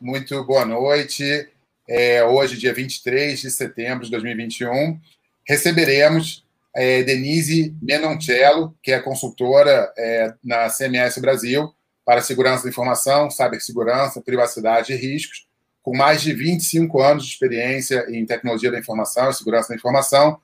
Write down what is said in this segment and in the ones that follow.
muito boa noite. É, hoje, dia 23 de setembro de 2021, receberemos é, Denise Menoncello, que é consultora é, na CMS Brasil para segurança da informação, cibersegurança, privacidade e riscos, com mais de 25 anos de experiência em tecnologia da informação e segurança da informação,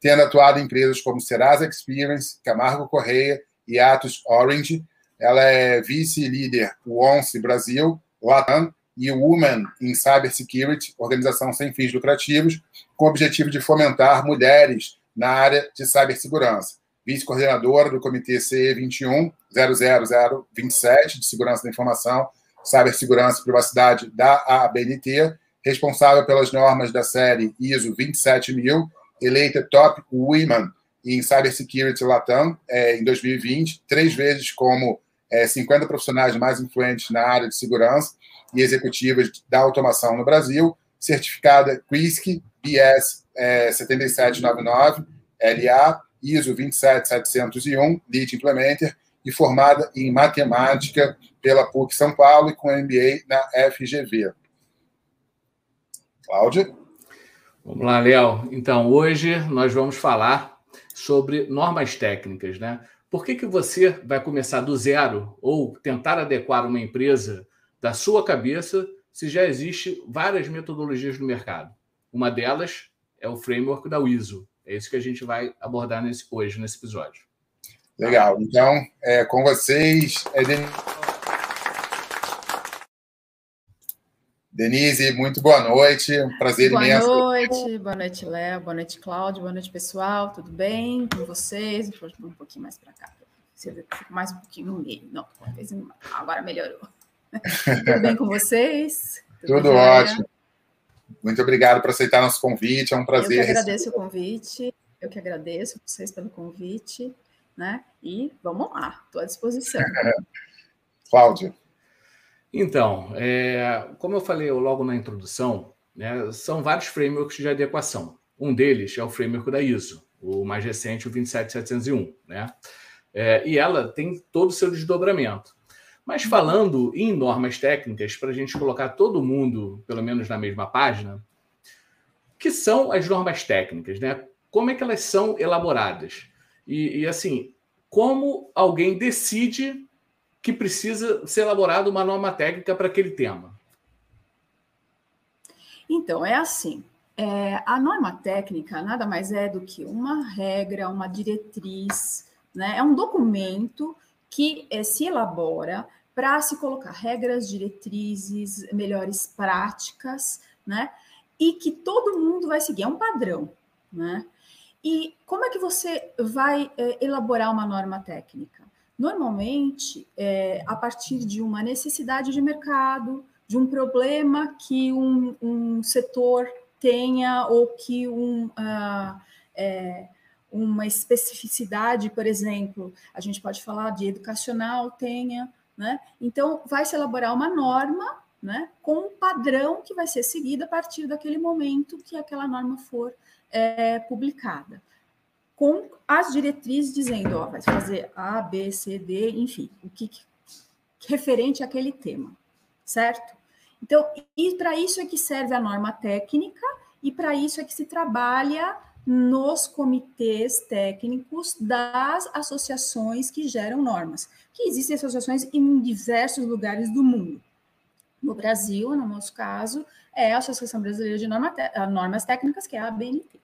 tendo atuado em empresas como Serasa Experience, Camargo Correia e Atos Orange. Ela é vice-líder ONCE Brasil, Latam e Women in Cybersecurity, organização sem fins lucrativos, com o objetivo de fomentar mulheres na área de cibersegurança. Vice-coordenadora do Comitê CE 2100027 de Segurança da Informação, Cibersegurança e Privacidade da ABNT, responsável pelas normas da série ISO 27000, eleita Top Women em Cybersecurity Latam é, em 2020, três vezes como é, 50 profissionais mais influentes na área de segurança e executivas da automação no Brasil, certificada CRISC BS é, 7799, LA, ISO 27701, Lead Implementer, e formada em matemática pela PUC São Paulo e com MBA na FGV. Cláudia? Vamos lá, Léo. Então, hoje nós vamos falar sobre normas técnicas, né? Por que, que você vai começar do zero ou tentar adequar uma empresa da sua cabeça se já existe várias metodologias no mercado? Uma delas é o framework da ISO. É isso que a gente vai abordar nesse, hoje, nesse episódio. Legal. Então, é, com vocês, é Denise, muito boa noite. Um prazer boa imenso. Boa noite, boa noite, Léo, boa noite, Cláudio, boa noite, pessoal. Tudo bem com vocês? Um pouquinho mais para cá. Fico mais um pouquinho no meio. Não, agora melhorou. Tudo bem com vocês? Tudo, Tudo ótimo. Muito obrigado por aceitar nosso convite. É um prazer. Eu que agradeço o convite. Eu que agradeço vocês pelo convite, né? E vamos lá, estou à disposição. Cláudio. Então, é, como eu falei logo na introdução, né, são vários frameworks de adequação. Um deles é o framework da ISO, o mais recente, o 27701, né? É, e ela tem todo o seu desdobramento. Mas falando em normas técnicas, para a gente colocar todo mundo, pelo menos na mesma página, que são as normas técnicas, né? Como é que elas são elaboradas? E, e assim, como alguém decide que precisa ser elaborada uma norma técnica para aquele tema? Então, é assim. É, a norma técnica nada mais é do que uma regra, uma diretriz, né? É um documento que é, se elabora para se colocar regras, diretrizes, melhores práticas, né? E que todo mundo vai seguir, é um padrão, né? E como é que você vai é, elaborar uma norma técnica? Normalmente, é, a partir de uma necessidade de mercado, de um problema que um, um setor tenha ou que um, uh, é, uma especificidade, por exemplo, a gente pode falar de educacional tenha, né? Então, vai se elaborar uma norma né, com um padrão que vai ser seguido a partir daquele momento que aquela norma for é, publicada com as diretrizes dizendo, ó, vai fazer A, B, C, D, enfim, o que, referente àquele tema, certo? Então, e para isso é que serve a norma técnica e para isso é que se trabalha nos comitês técnicos das associações que geram normas, que existem associações em diversos lugares do mundo. No Brasil, no nosso caso, é a Associação Brasileira de Normas Técnicas, que é a ABNT,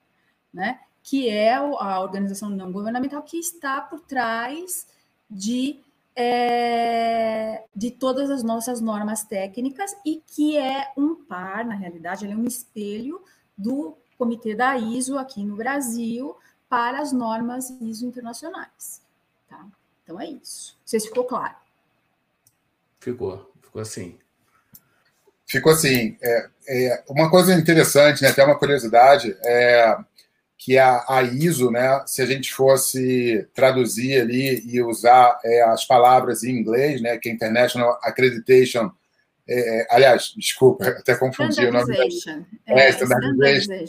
né? Que é a organização não governamental que está por trás de, é, de todas as nossas normas técnicas e que é um par, na realidade, ele é um espelho do Comitê da ISO aqui no Brasil para as normas ISO internacionais. Tá? Então é isso. Não sei se ficou claro. Ficou, ficou assim. Ficou assim. É, é, uma coisa interessante, né, até uma curiosidade, é, que a, a ISO, né, se a gente fosse traduzir ali e usar é, as palavras em inglês, né, que é International Accreditation, é, é aliás, desculpa, até confundi o nome. É, é, Standardization.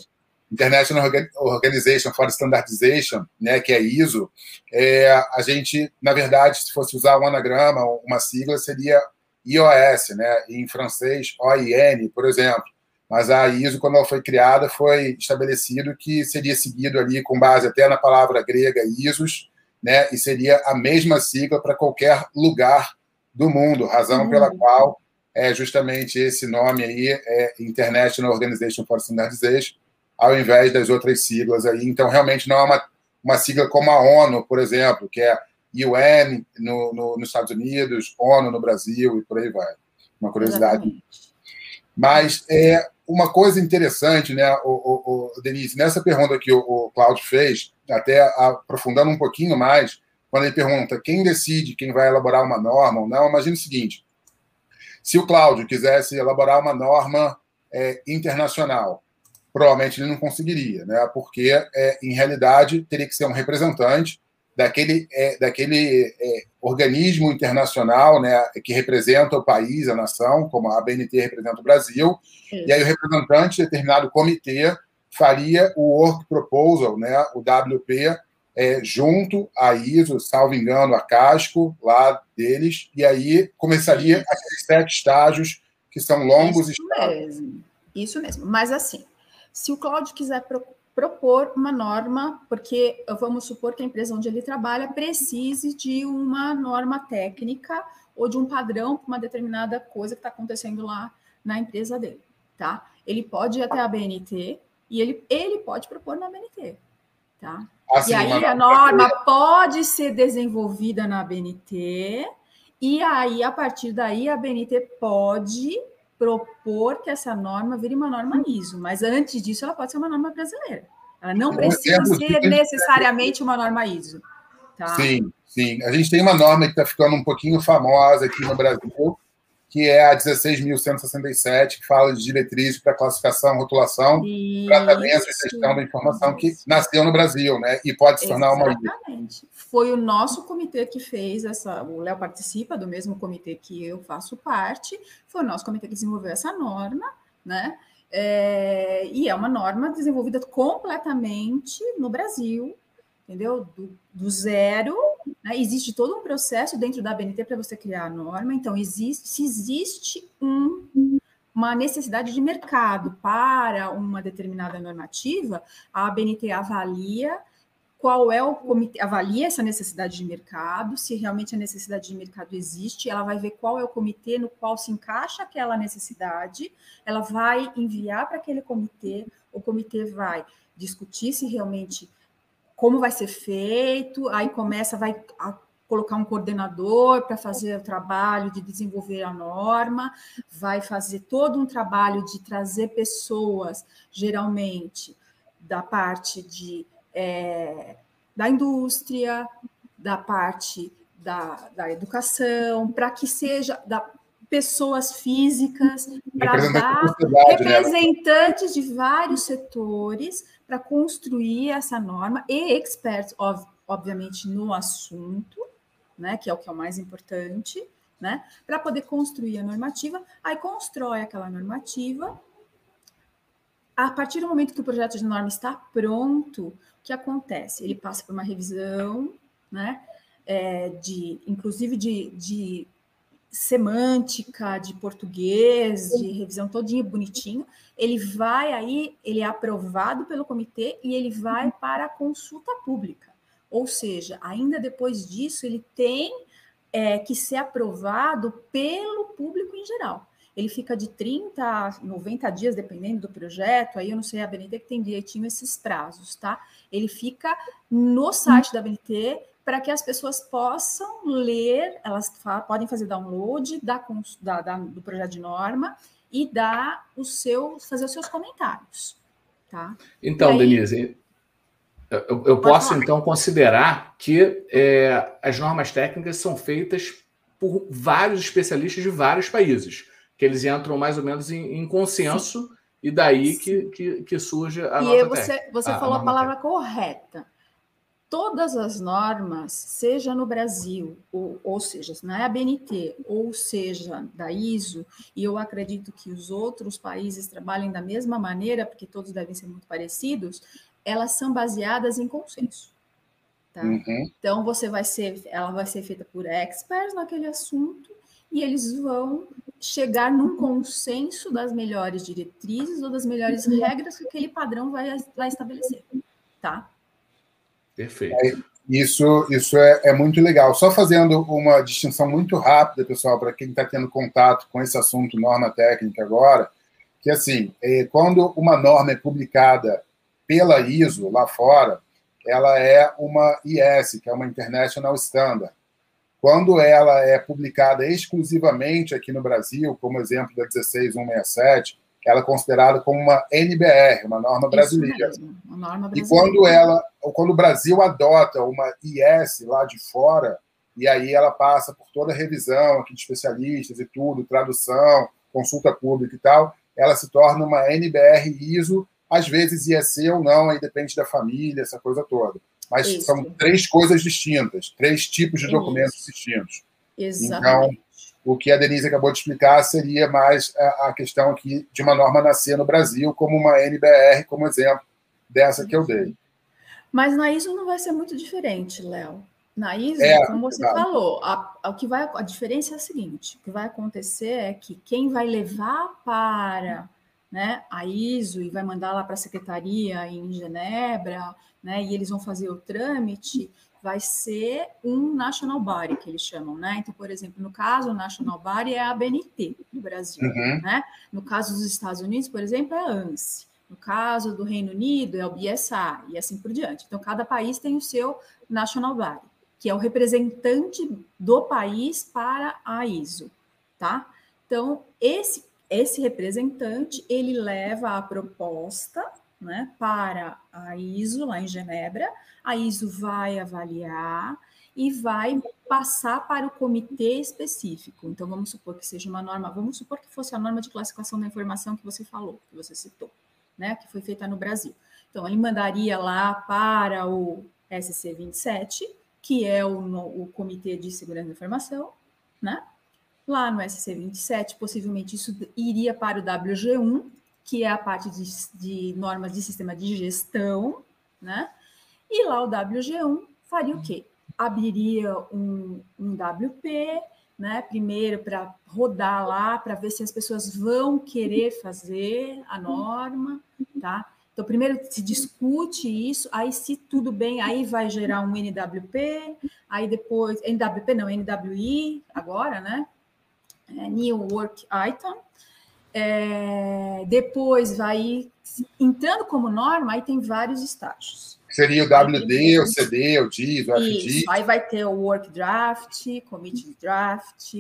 International Organization for Standardization, né, que é ISO, é, a gente, na verdade, se fosse usar um anagrama, uma sigla, seria iOS, né? em francês, OIN, por exemplo. Mas a ISO, quando ela foi criada, foi estabelecido que seria seguido ali com base até na palavra grega ISOs, né? e seria a mesma sigla para qualquer lugar do mundo, razão uhum. pela qual é justamente esse nome aí é International Organization for Standardization, ao invés das outras siglas aí. Então, realmente não é uma, uma sigla como a ONU, por exemplo, que é UN no, no, nos Estados Unidos, ONU no Brasil e por aí vai. Uma curiosidade. Exatamente. Mas é uma coisa interessante, né, o, o, o Denise, nessa pergunta que o, o Cláudio fez, até aprofundando um pouquinho mais, quando ele pergunta quem decide quem vai elaborar uma norma ou não, imagine o seguinte: se o Cláudio quisesse elaborar uma norma é, internacional, provavelmente ele não conseguiria, né? porque, é, em realidade, teria que ser um representante daquele, é, daquele é, organismo internacional né, que representa o país, a nação, como a BNT representa o Brasil, Sim. e aí o representante de determinado comitê faria o Work Proposal, né, o WP, é, junto à ISO, salvo engano, a Casco, lá deles, e aí começaria Isso. aqueles sete estágios que são longos Isso mesmo. Isso mesmo. Mas assim, se o Cláudio quiser propor uma norma, porque vamos supor que a empresa onde ele trabalha precise de uma norma técnica ou de um padrão para uma determinada coisa que está acontecendo lá na empresa dele, tá? Ele pode ir até a BNT e ele, ele pode propor na BNT, tá? Assim, e aí a norma pode ser desenvolvida na BNT, e aí, a partir daí, a BNT pode propor que essa norma vire uma norma ISO, mas antes disso ela pode ser uma norma brasileira. Ela não precisa ser necessariamente uma norma ISO. Tá? Sim, sim. A gente tem uma norma que está ficando um pouquinho famosa aqui no Brasil, que é a 16.167, que fala de diretrizes para classificação, rotulação, isso, tratamento e gestão da informação, que nasceu no Brasil, né? E pode se tornar uma. Exatamente. Foi o nosso comitê que fez essa. O Léo participa do mesmo comitê que eu faço parte, foi o nosso comitê que desenvolveu essa norma, né? É, e é uma norma desenvolvida completamente no Brasil, entendeu? Do, do zero. Né? Existe todo um processo dentro da ABNT para você criar a norma. Então, existe, se existe um, uma necessidade de mercado para uma determinada normativa, a ABNT avalia qual é o comitê, avalia essa necessidade de mercado, se realmente a necessidade de mercado existe, ela vai ver qual é o comitê no qual se encaixa aquela necessidade, ela vai enviar para aquele comitê, o comitê vai discutir se realmente como vai ser feito, aí começa, vai colocar um coordenador para fazer o trabalho de desenvolver a norma, vai fazer todo um trabalho de trazer pessoas, geralmente, da parte de, é, da indústria, da parte da, da educação, para que seja da, pessoas físicas, para dar né? representantes né? de vários setores para construir essa norma e experts, obviamente, no assunto, né, que é o que é o mais importante, né, para poder construir a normativa. Aí constrói aquela normativa. A partir do momento que o projeto de norma está pronto, o que acontece? Ele passa por uma revisão, né, é, de, inclusive de, de semântica, de português, de revisão todinha bonitinho, ele vai aí, ele é aprovado pelo comitê e ele vai uhum. para a consulta pública. Ou seja, ainda depois disso, ele tem é, que ser aprovado pelo público em geral. Ele fica de 30 a 90 dias, dependendo do projeto, aí eu não sei a BNT que tem direitinho esses prazos, tá? Ele fica no site da BNT para que as pessoas possam ler, elas podem fazer download da, da, da, do projeto de norma e dar o seu, fazer os seus comentários. Tá? Então, aí, Denise, eu, eu posso falar. então considerar que é, as normas técnicas são feitas por vários especialistas de vários países, que eles entram mais ou menos em, em consenso Sim. e daí que, que, que, surge a e nota você. Você a, falou a, a palavra técnica. correta todas as normas, seja no Brasil, ou, ou seja, na ABNT, ou seja, da ISO, e eu acredito que os outros países trabalhem da mesma maneira, porque todos devem ser muito parecidos, elas são baseadas em consenso. Tá? Uhum. Então, você vai ser, ela vai ser feita por experts naquele assunto, e eles vão chegar num consenso das melhores diretrizes ou das melhores regras que aquele padrão vai, vai estabelecer, tá? Perfeito. É, isso, isso é, é, muito legal. Só fazendo uma distinção muito rápida, pessoal, para quem está tendo contato com esse assunto norma técnica agora, que assim, é, quando uma norma é publicada pela ISO lá fora, ela é uma IS, que é uma International Standard. Quando ela é publicada exclusivamente aqui no Brasil, como exemplo da 16167, ela é considerada como uma NBR, uma norma brasileira. Mesmo, uma norma brasileira. E quando ela, quando o Brasil adota uma IS lá de fora, e aí ela passa por toda a revisão aqui de especialistas e tudo, tradução, consulta pública e tal, ela se torna uma NBR ISO, às vezes IEC ou não, aí depende da família, essa coisa toda. Mas Isso. são três coisas distintas, três tipos de documentos Isso. distintos. Exatamente. Então, o que a Denise acabou de explicar seria mais a questão aqui de uma norma nascer no Brasil, como uma NBR, como exemplo dessa que eu dei. Mas na ISO não vai ser muito diferente, Léo. Na ISO, é, como você claro. falou, a, a, que vai, a diferença é a seguinte: o que vai acontecer é que quem vai levar para né, a ISO e vai mandar lá para a secretaria em Genebra, né, e eles vão fazer o trâmite, vai ser um national body, que eles chamam, né? Então, por exemplo, no caso, o national body é a ABNT do Brasil, uhum. né? No caso dos Estados Unidos, por exemplo, é a ANSI. No caso do Reino Unido, é o BSA, e assim por diante. Então, cada país tem o seu national body, que é o representante do país para a ISO, tá? Então, esse, esse representante, ele leva a proposta né, para a ISO, lá em Genebra. A ISO vai avaliar e vai passar para o comitê específico. Então, vamos supor que seja uma norma, vamos supor que fosse a norma de classificação da informação que você falou, que você citou, né, que foi feita no Brasil. Então, ele mandaria lá para o SC 27, que é o, o Comitê de Segurança da Informação, né? Lá no SC 27, possivelmente isso iria para o WG1, que é a parte de, de normas de sistema de gestão, né? E lá o WG1 faria o quê? Abriria um, um WP, né? Primeiro para rodar lá, para ver se as pessoas vão querer fazer a norma, tá? Então, primeiro se discute isso, aí se tudo bem, aí vai gerar um NWP, aí depois, NWP não, NWI agora, né? É, New Work Item, é, depois vai entrando como norma, aí tem vários estágios. Seria o WD, o CD, o DIS, o FD. Aí vai ter o Work Draft, Committee Draft,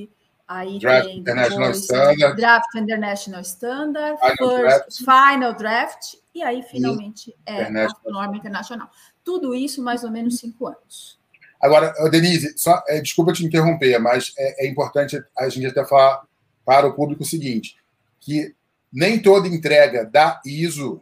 aí Draft tem International Standard, Draft International Standard, Final First, Draft. Final Draft, e aí finalmente e é a norma internacional. Tudo isso mais ou menos cinco anos. Agora, Denise, só, é, desculpa te interromper, mas é, é importante a gente até falar para o público o seguinte: que nem toda entrega da ISO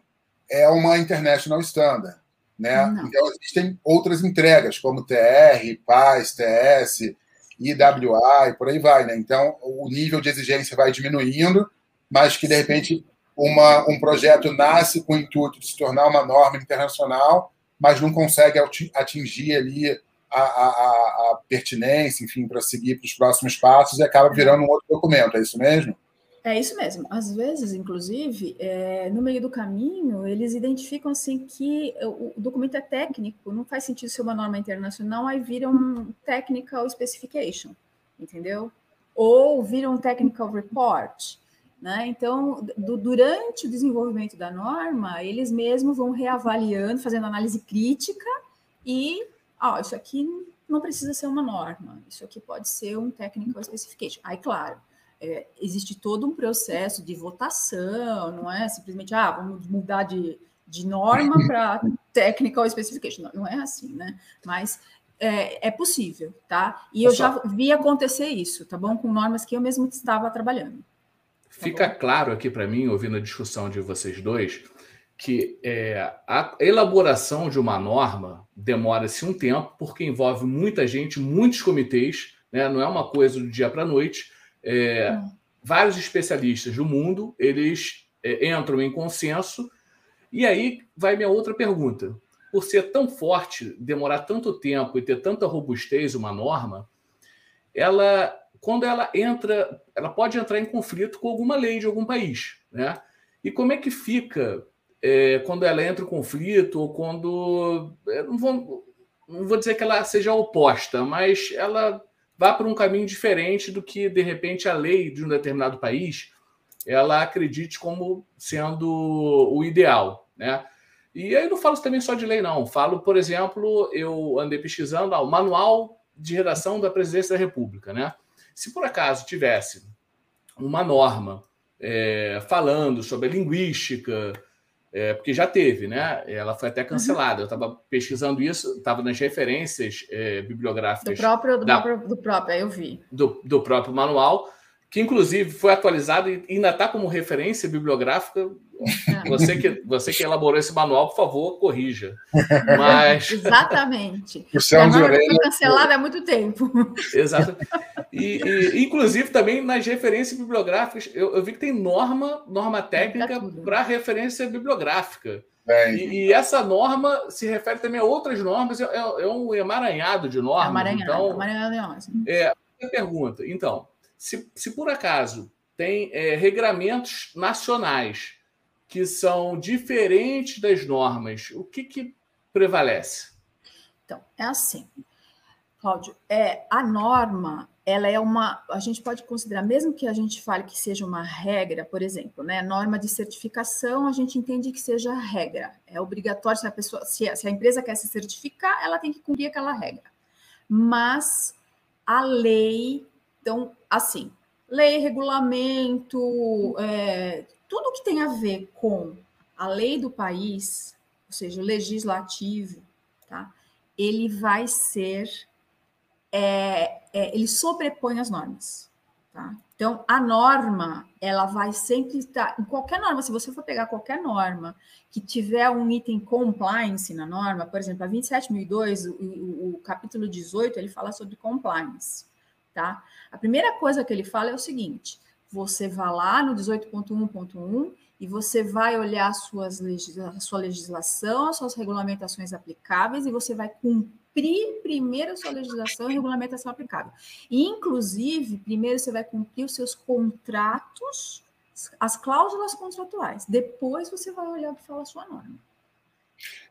é uma International Standard. Né? Então, existem outras entregas, como TR, PAS, TS, IWA e por aí vai. Né? Então, o nível de exigência vai diminuindo, mas que, de repente, uma, um projeto nasce com o intuito de se tornar uma norma internacional, mas não consegue atingir ali a, a, a pertinência, enfim, para seguir para os próximos passos e acaba virando um outro documento. É isso mesmo? É isso mesmo. Às vezes, inclusive, é, no meio do caminho, eles identificam assim que o, documento é técnico, não faz sentido ser uma norma internacional, aí vira um technical specification, entendeu? Ou vira um technical report. Né? Então, do, durante o desenvolvimento da norma, eles mesmos vão reavaliando, fazendo análise crítica e, ó, isso aqui não precisa ser uma norma, isso aqui pode ser um technical specification. Aí, claro, é, existe todo um processo de votação, não é simplesmente, ah, vamos mudar de, de norma para technical specification. Não, não, é assim, né? Mas é, é possível, tá? E eu já vi acontecer isso, tá bom? Com normas que eu mesmo estava trabalhando. Tá Fica bom? claro aqui para mim, ouvindo a discussão de vocês dois, que é, a elaboração de uma norma demora-se um tempo, porque envolve muita gente, muitos comitês, né? não é uma coisa do dia para a noite. É, hum. Vários especialistas do mundo eles é, entram em consenso. E aí vai minha outra pergunta. Por ser tão forte, demorar tanto tempo e ter tanta robustez uma norma, ela quando ela entra, ela pode entrar em conflito com alguma lei de algum país, né? E como é que fica é, quando ela entra em conflito ou quando não vou, não vou dizer que ela seja oposta, mas ela vá para um caminho diferente do que de repente a lei de um determinado país ela acredite como sendo o ideal, né? E aí não falo também só de lei, não. Falo, por exemplo, eu andei pesquisando ah, o manual de redação da presidência da República, né? Se por acaso tivesse uma norma é, falando sobre a linguística, é, porque já teve, né? Ela foi até cancelada. Eu estava pesquisando isso, estava nas referências é, bibliográficas. Do próprio, do, da, próprio, do próprio, eu vi. Do, do próprio manual que inclusive foi atualizado e ainda está como referência bibliográfica. É. Você que, você que elaborou esse manual, por favor, corrija. Mas... Exatamente. O céu foi cancelado há muito tempo. Exato. E, e, inclusive, também nas referências bibliográficas, eu, eu vi que tem norma, norma técnica para referência bibliográfica. E, e, essa norma se refere também a outras normas, é, é um emaranhado de normas. É emaranhado, então, emaranhado de normas. É, pergunta, então, se, se por acaso tem é, regramentos nacionais que são diferentes das normas, o que, que prevalece? Então, é assim, Cláudio, é, a norma, ela é uma, a gente pode considerar, mesmo que a gente fale que seja uma regra, por exemplo, né, norma de certificação, a gente entende que seja regra, é obrigatório, se a pessoa, se a, se a empresa quer se certificar, ela tem que cumprir aquela regra. Mas a lei então, assim, lei, regulamento, é, tudo que tem a ver com a lei do país, ou seja, o legislativo, tá? ele vai ser, é, é, ele sobrepõe as normas. Tá? Então, a norma, ela vai sempre estar, em qualquer norma, se você for pegar qualquer norma que tiver um item compliance na norma, por exemplo, a 27.002, o, o, o capítulo 18, ele fala sobre compliance tá? A primeira coisa que ele fala é o seguinte: você vai lá no 18.1.1 e você vai olhar suas a sua legislação, as suas regulamentações aplicáveis e você vai cumprir primeiro a sua legislação e regulamentação aplicável. E, inclusive, primeiro você vai cumprir os seus contratos, as cláusulas contratuais. Depois você vai olhar o que fala a sua norma.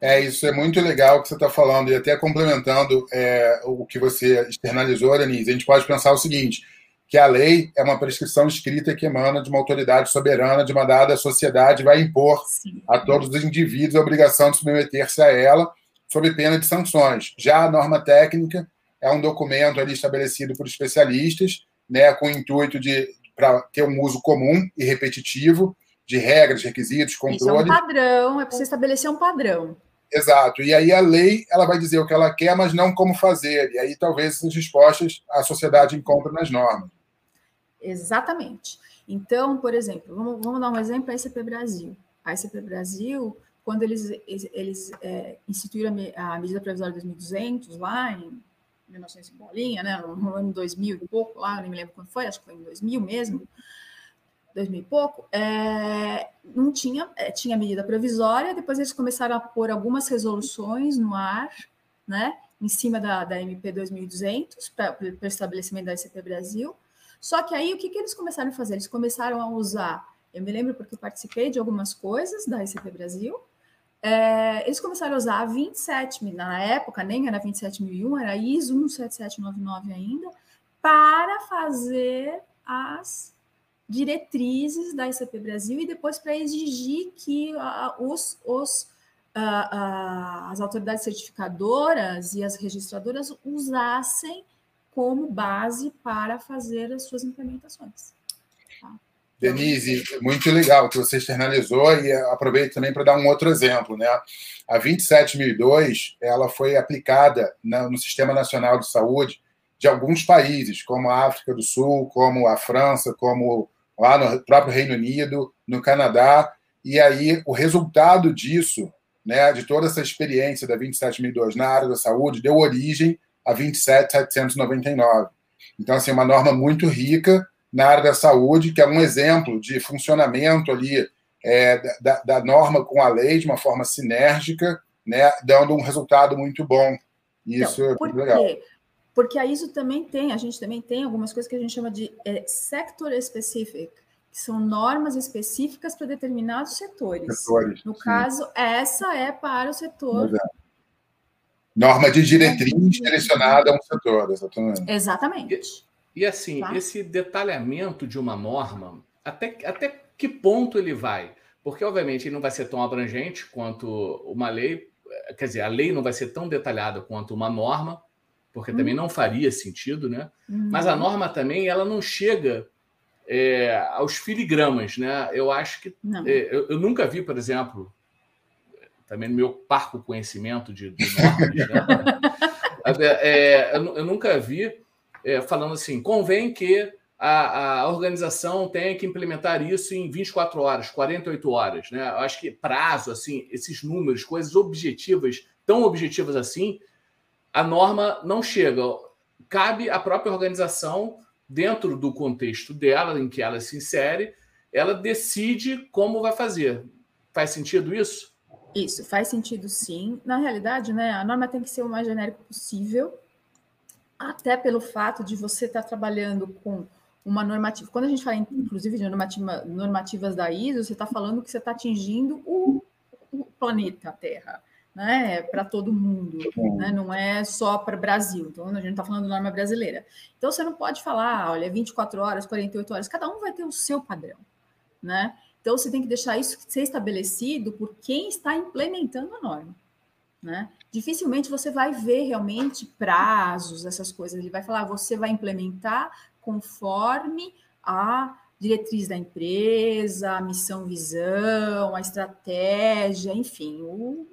É, isso é muito legal que você está falando, e até complementando é, o que você externalizou, Denise, a gente pode pensar o seguinte: que a lei é uma prescrição escrita que emana de uma autoridade soberana de uma dada sociedade, vai impor Sim. a todos os indivíduos a obrigação de submeter-se a ela, sob pena de sanções. Já a norma técnica é um documento ali estabelecido por especialistas, né, com o intuito de para ter um uso comum e repetitivo de regras, requisitos, controle. Isso é um padrão, é você estabelecer um padrão. Exato. E aí a lei ela vai dizer o que ela quer, mas não como fazer. E aí talvez essas respostas a sociedade encontre nas normas. Exatamente. Então, por exemplo, vamos, vamos dar um exemplo a ICP Brasil. A ICP Brasil, quando eles, eles é, instituíram a medida provisória 2200, lá em 1900 bolinha, né, no ano 2000 e pouco, lá, nem me lembro quando foi, acho que foi em 2000 mesmo, 2000 e pouco, é, não tinha, é, tinha medida provisória, depois eles começaram a pôr algumas resoluções no ar, né, em cima da, da MP 2200, para o estabelecimento da ICP Brasil. Só que aí, o que, que eles começaram a fazer? Eles começaram a usar, eu me lembro porque participei de algumas coisas da ICP Brasil, é, eles começaram a usar a 27, na época nem era 27001, era ISO 17799 ainda, para fazer as diretrizes da ICP Brasil e depois para exigir que uh, os, os, uh, uh, as autoridades certificadoras e as registradoras usassem como base para fazer as suas implementações. Tá? Denise, muito legal que você externalizou e aproveito também para dar um outro exemplo. Né? A 27002 ela foi aplicada no Sistema Nacional de Saúde de alguns países, como a África do Sul, como a França, como lá no próprio Reino Unido, no Canadá, e aí o resultado disso, né, de toda essa experiência da 27002 na área da saúde, deu origem a 27799. Então, assim, uma norma muito rica na área da saúde, que é um exemplo de funcionamento ali é, da, da, norma com a lei de uma forma sinérgica, né, dando um resultado muito bom. Isso então, é muito legal. Porque a ISO também tem, a gente também tem algumas coisas que a gente chama de é, sector specific, que são normas específicas para determinados setores. setores no sim. caso, essa é para o setor. É. Norma de diretriz direcionada a um setor, exatamente. Exatamente. E, e assim, tá? esse detalhamento de uma norma, até, até que ponto ele vai? Porque, obviamente, ele não vai ser tão abrangente quanto uma lei, quer dizer, a lei não vai ser tão detalhada quanto uma norma, porque também uhum. não faria sentido, né? Uhum. Mas a norma também, ela não chega é, aos filigramas, né? Eu acho que é, eu, eu, nunca vi, por exemplo, também no meu parco conhecimento de, de normas, né? é, eu, eu, nunca vi é, falando assim, convém que a, a, organização tenha que implementar isso em 24 horas, 48 horas, né? Eu acho que prazo, assim, esses números, coisas objetivas, tão objetivas assim, a norma não chega. Cabe à própria organização dentro do contexto dela, em que ela se insere, ela decide como vai fazer. Faz sentido isso? Isso, faz sentido sim. Na realidade, né, a norma tem que ser o mais genérico possível, até pelo fato de você estar tá trabalhando com uma normativa. Quando a gente fala, inclusive, de normativa, normativas da ISO, você está falando que você está atingindo o, o planeta Terra né, para todo mundo, né, não é só para o Brasil. Então, a gente está falando de norma brasileira. Então, você não pode falar, olha, 24 horas, 48 horas, cada um vai ter o seu padrão, né? Então, você tem que deixar isso ser estabelecido por quem está implementando a norma, né? Dificilmente você vai ver realmente prazos, essas coisas. Ele vai falar, você vai implementar conforme a diretriz da empresa, a missão, visão, a estratégia, enfim, o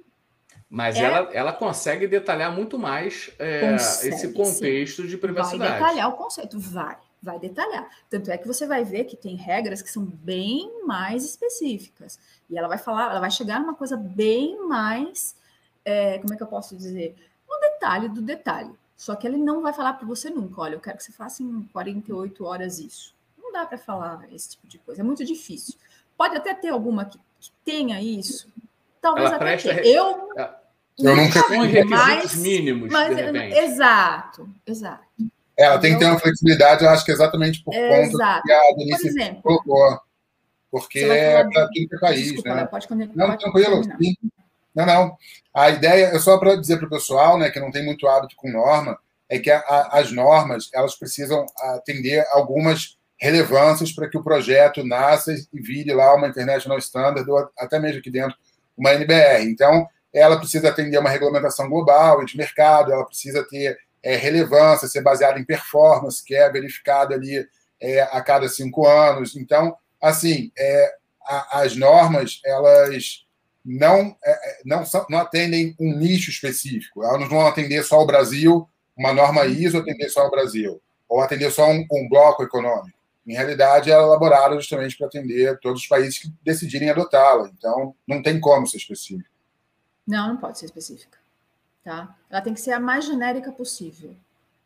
mas é... ela, ela consegue detalhar muito mais é, consegue, esse contexto sim. de privacidade. Vai detalhar o conceito, vai, vai detalhar. Tanto é que você vai ver que tem regras que são bem mais específicas. E ela vai falar, ela vai chegar numa coisa bem mais, é, como é que eu posso dizer? No detalhe do detalhe. Só que ele não vai falar para você nunca, olha, eu quero que você faça em 48 horas isso. Não dá para falar esse tipo de coisa, é muito difícil. Pode até ter alguma que, que tenha isso, Talvez ela até que eu. Eu nunca vi mais mínimos, mas, de repente. Exato, exato. Ela tem que ter uma flexibilidade, eu acho que é exatamente por exato. conta que a Denise por exemplo, colocou. Porque é para tudo que é país, Desculpa, né? Pode, pode, não, pode tranquilo. Não, não. A ideia, é só para dizer para o pessoal, né, que não tem muito hábito com norma, é que a, a, as normas elas precisam atender algumas relevâncias para que o projeto nasça e vire lá uma International Standard, ou até mesmo aqui dentro uma NBR. Então, ela precisa atender uma regulamentação global e de mercado, ela precisa ter é, relevância, ser baseada em performance, que é verificado ali é, a cada cinco anos. Então, assim, é, a, as normas, elas não, é, é, não, são, não atendem um nicho específico. Elas não vão atender só o Brasil, uma norma ISO atender só o Brasil, ou atender só um, um bloco econômico em realidade, ela é elaborada justamente para atender todos os países que decidirem adotá-la. Então, não tem como ser específica. Não, não pode ser específica. Tá? Ela tem que ser a mais genérica possível.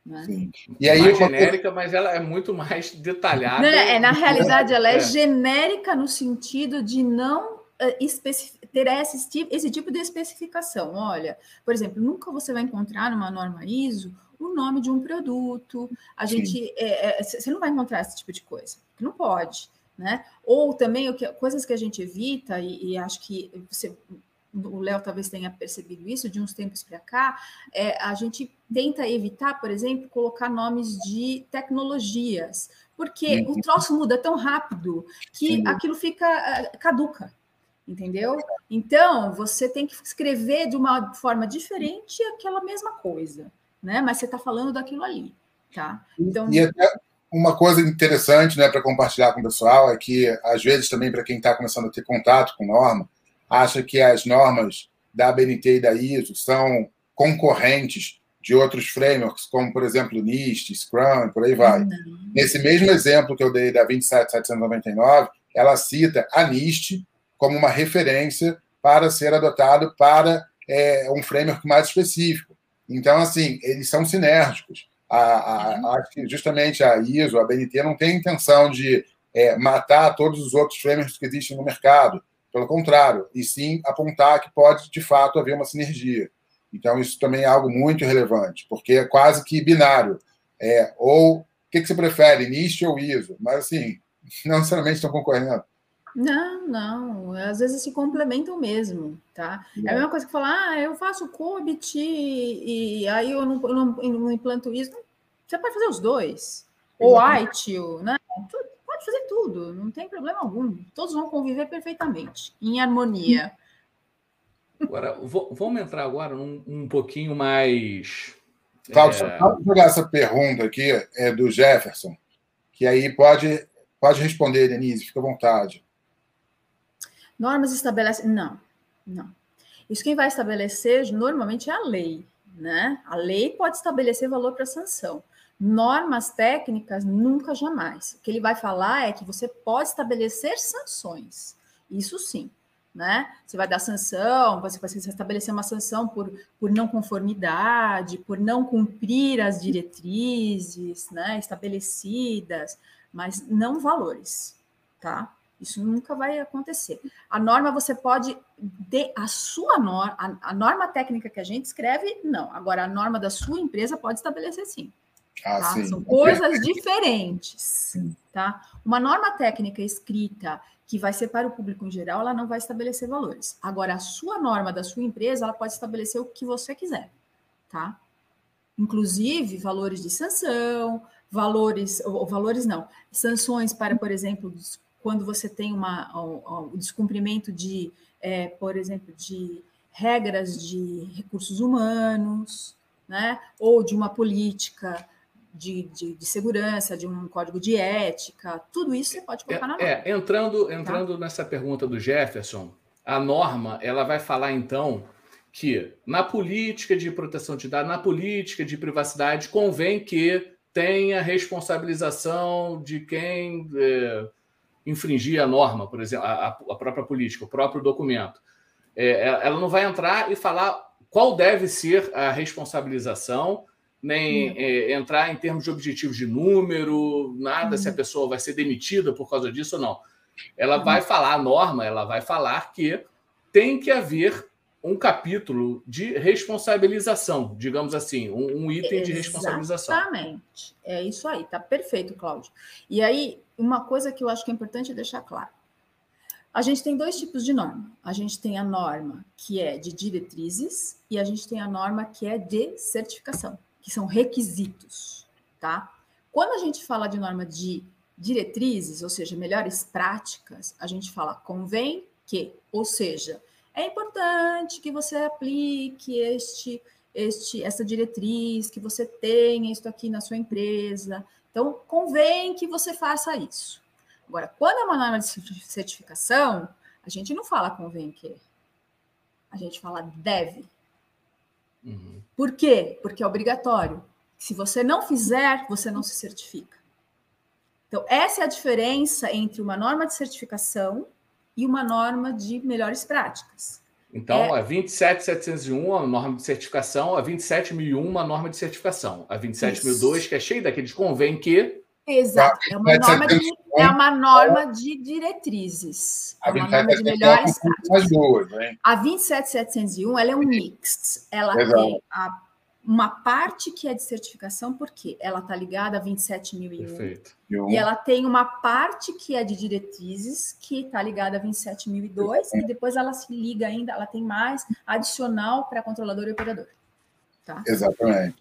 Né? Sim. E aí, mais genérica, mas ela é muito mais detalhada. é, na realidade, ela é, é, genérica no sentido de não eh, ter esse, esse tipo de especificação. Olha, por exemplo, nunca você vai encontrar numa norma ISO o nome de um produto. A gente, é, é, você não vai encontrar esse tipo de coisa, não pode, né? Ou também o que, coisas que a gente evita e, e acho que você o Léo talvez tenha percebido isso de uns tempos para cá, é, a gente tenta evitar, por exemplo, colocar nomes de tecnologias, porque uhum. o troço muda tão rápido que Sim. aquilo fica uh, caduca, entendeu? Então, você tem que escrever de uma forma diferente aquela mesma coisa né? Mas você está falando daquilo ali, tá? Então... E até uma coisa interessante, né, para compartilhar com o pessoal é que às vezes também para quem está começando a ter contato com norma, acha que as normas da BNT e da ISO são concorrentes de outros frameworks, como por exemplo NIST, Scrum, por aí vai. Uhum. Nesse mesmo exemplo que eu dei da 27799, ela cita a NIST como uma referência para ser adotado para é, um framework mais específico. Então, assim, eles são sinérgicos. A, a, uhum. acho que justamente a ISO, a BNT, não tem intenção de é, matar todos os outros frameworks que existem no mercado. Pelo contrário, e sim apontar que pode, de fato, haver uma sinergia. Então, isso também é algo muito relevante, porque é quase que binário. É, ou o que, que você prefere, NIST ou ISO? Mas, assim, não necessariamente estão concorrendo. Não, não. Às vezes se complementam mesmo, tá? É, a mesma coisa que falar, ah, eu faço COBIT e, e aí eu não, eu não, eu não implanto isso. Você pode fazer os dois. Ou ITIL, né? Pode fazer tudo, não tem problema algum. Todos vão conviver perfeitamente, em harmonia. Agora, vamos entrar agora num, um pouquinho mais. Cláudio, é... jogar essa pergunta aqui é do Jefferson, que aí pode, pode responder, Denise, fica à vontade. Normas estabelecem. Não, não. Isso quem vai estabelecer normalmente é a lei, né? A lei pode estabelecer valor para sanção. Normas técnicas, nunca jamais. O que ele vai falar é que você pode estabelecer sanções. Isso sim né? Você vai dar sanção, você vai estabelecer uma sanção por, por não conformidade, por não cumprir as diretrizes, né, estabelecidas, mas não valores, tá? Isso nunca vai acontecer. A norma você pode de, a sua norma, a, a, norma técnica que a gente escreve, não. Agora a norma da sua empresa pode estabelecer sim. Ah, tá? sim. São coisas diferentes, tá? Uma norma técnica escrita que vai ser para o público em geral, ela não vai estabelecer valores. Agora, a sua norma da sua empresa, ela pode estabelecer o que você quiser, tá? Inclusive, valores de sanção, valores, ou, valores não, sanções para, por exemplo, quando você tem uma, o, o descumprimento de, é, por exemplo, de regras de recursos humanos, né? Ou de uma política de, de, de, segurança, de um código de ética, tudo isso você pode colocar é, na norma. É, entrando, entrando tá? nessa pergunta do Jefferson, a norma ela vai falar então que na política de proteção de dados, na política de privacidade, convém que tenha responsabilização de quem é, infringir a norma, por exemplo, a, a, própria política, o próprio documento. É, é, ela não vai entrar e falar qual deve ser a responsabilização nem é, entrar em termos de objetivos de número, nada se a uhum. pessoa vai ser demitida por causa disso ou não. Ela uhum. vai falar, a norma, ela vai falar que tem que haver um capítulo de responsabilização, digamos assim, um, um item de responsabilização. Exatamente. É isso aí, tá perfeito, Cláudio. E aí, uma coisa que eu acho que é importante deixar claro. A gente tem dois tipos de norma. A gente tem a norma que é de diretrizes e a gente tem a norma que é de certificação que são requisitos, tá? Quando a gente fala de norma de diretrizes, ou seja, melhores práticas, a gente fala convém que, ou seja, é importante que você aplique este, este, essa diretriz, que você tenha isso aqui na sua empresa. Então, convém que você faça isso. Agora, quando é uma norma de certificação, a gente não fala convém que, a gente fala deve. Uhum. Por quê? Porque é obrigatório. Se você não fizer, você não se certifica. Então, essa é a diferença entre uma norma de certificação e uma norma de melhores práticas. Então, é... a 27701 a norma de certificação, a 27001 uma norma de certificação, a 27002 que é cheia daqueles convém que Exato, é uma norma de, é uma norma de diretrizes. É uma norma de melhores práticas. Né? A 27701 ela é um mix. Ela tem a, uma parte que é de certificação, porque ela está ligada a 27001. Perfeito. E ela tem uma parte que é de diretrizes, que está ligada a 27002, e depois ela se liga ainda, ela tem mais adicional para controlador e operador. Tá? Exatamente.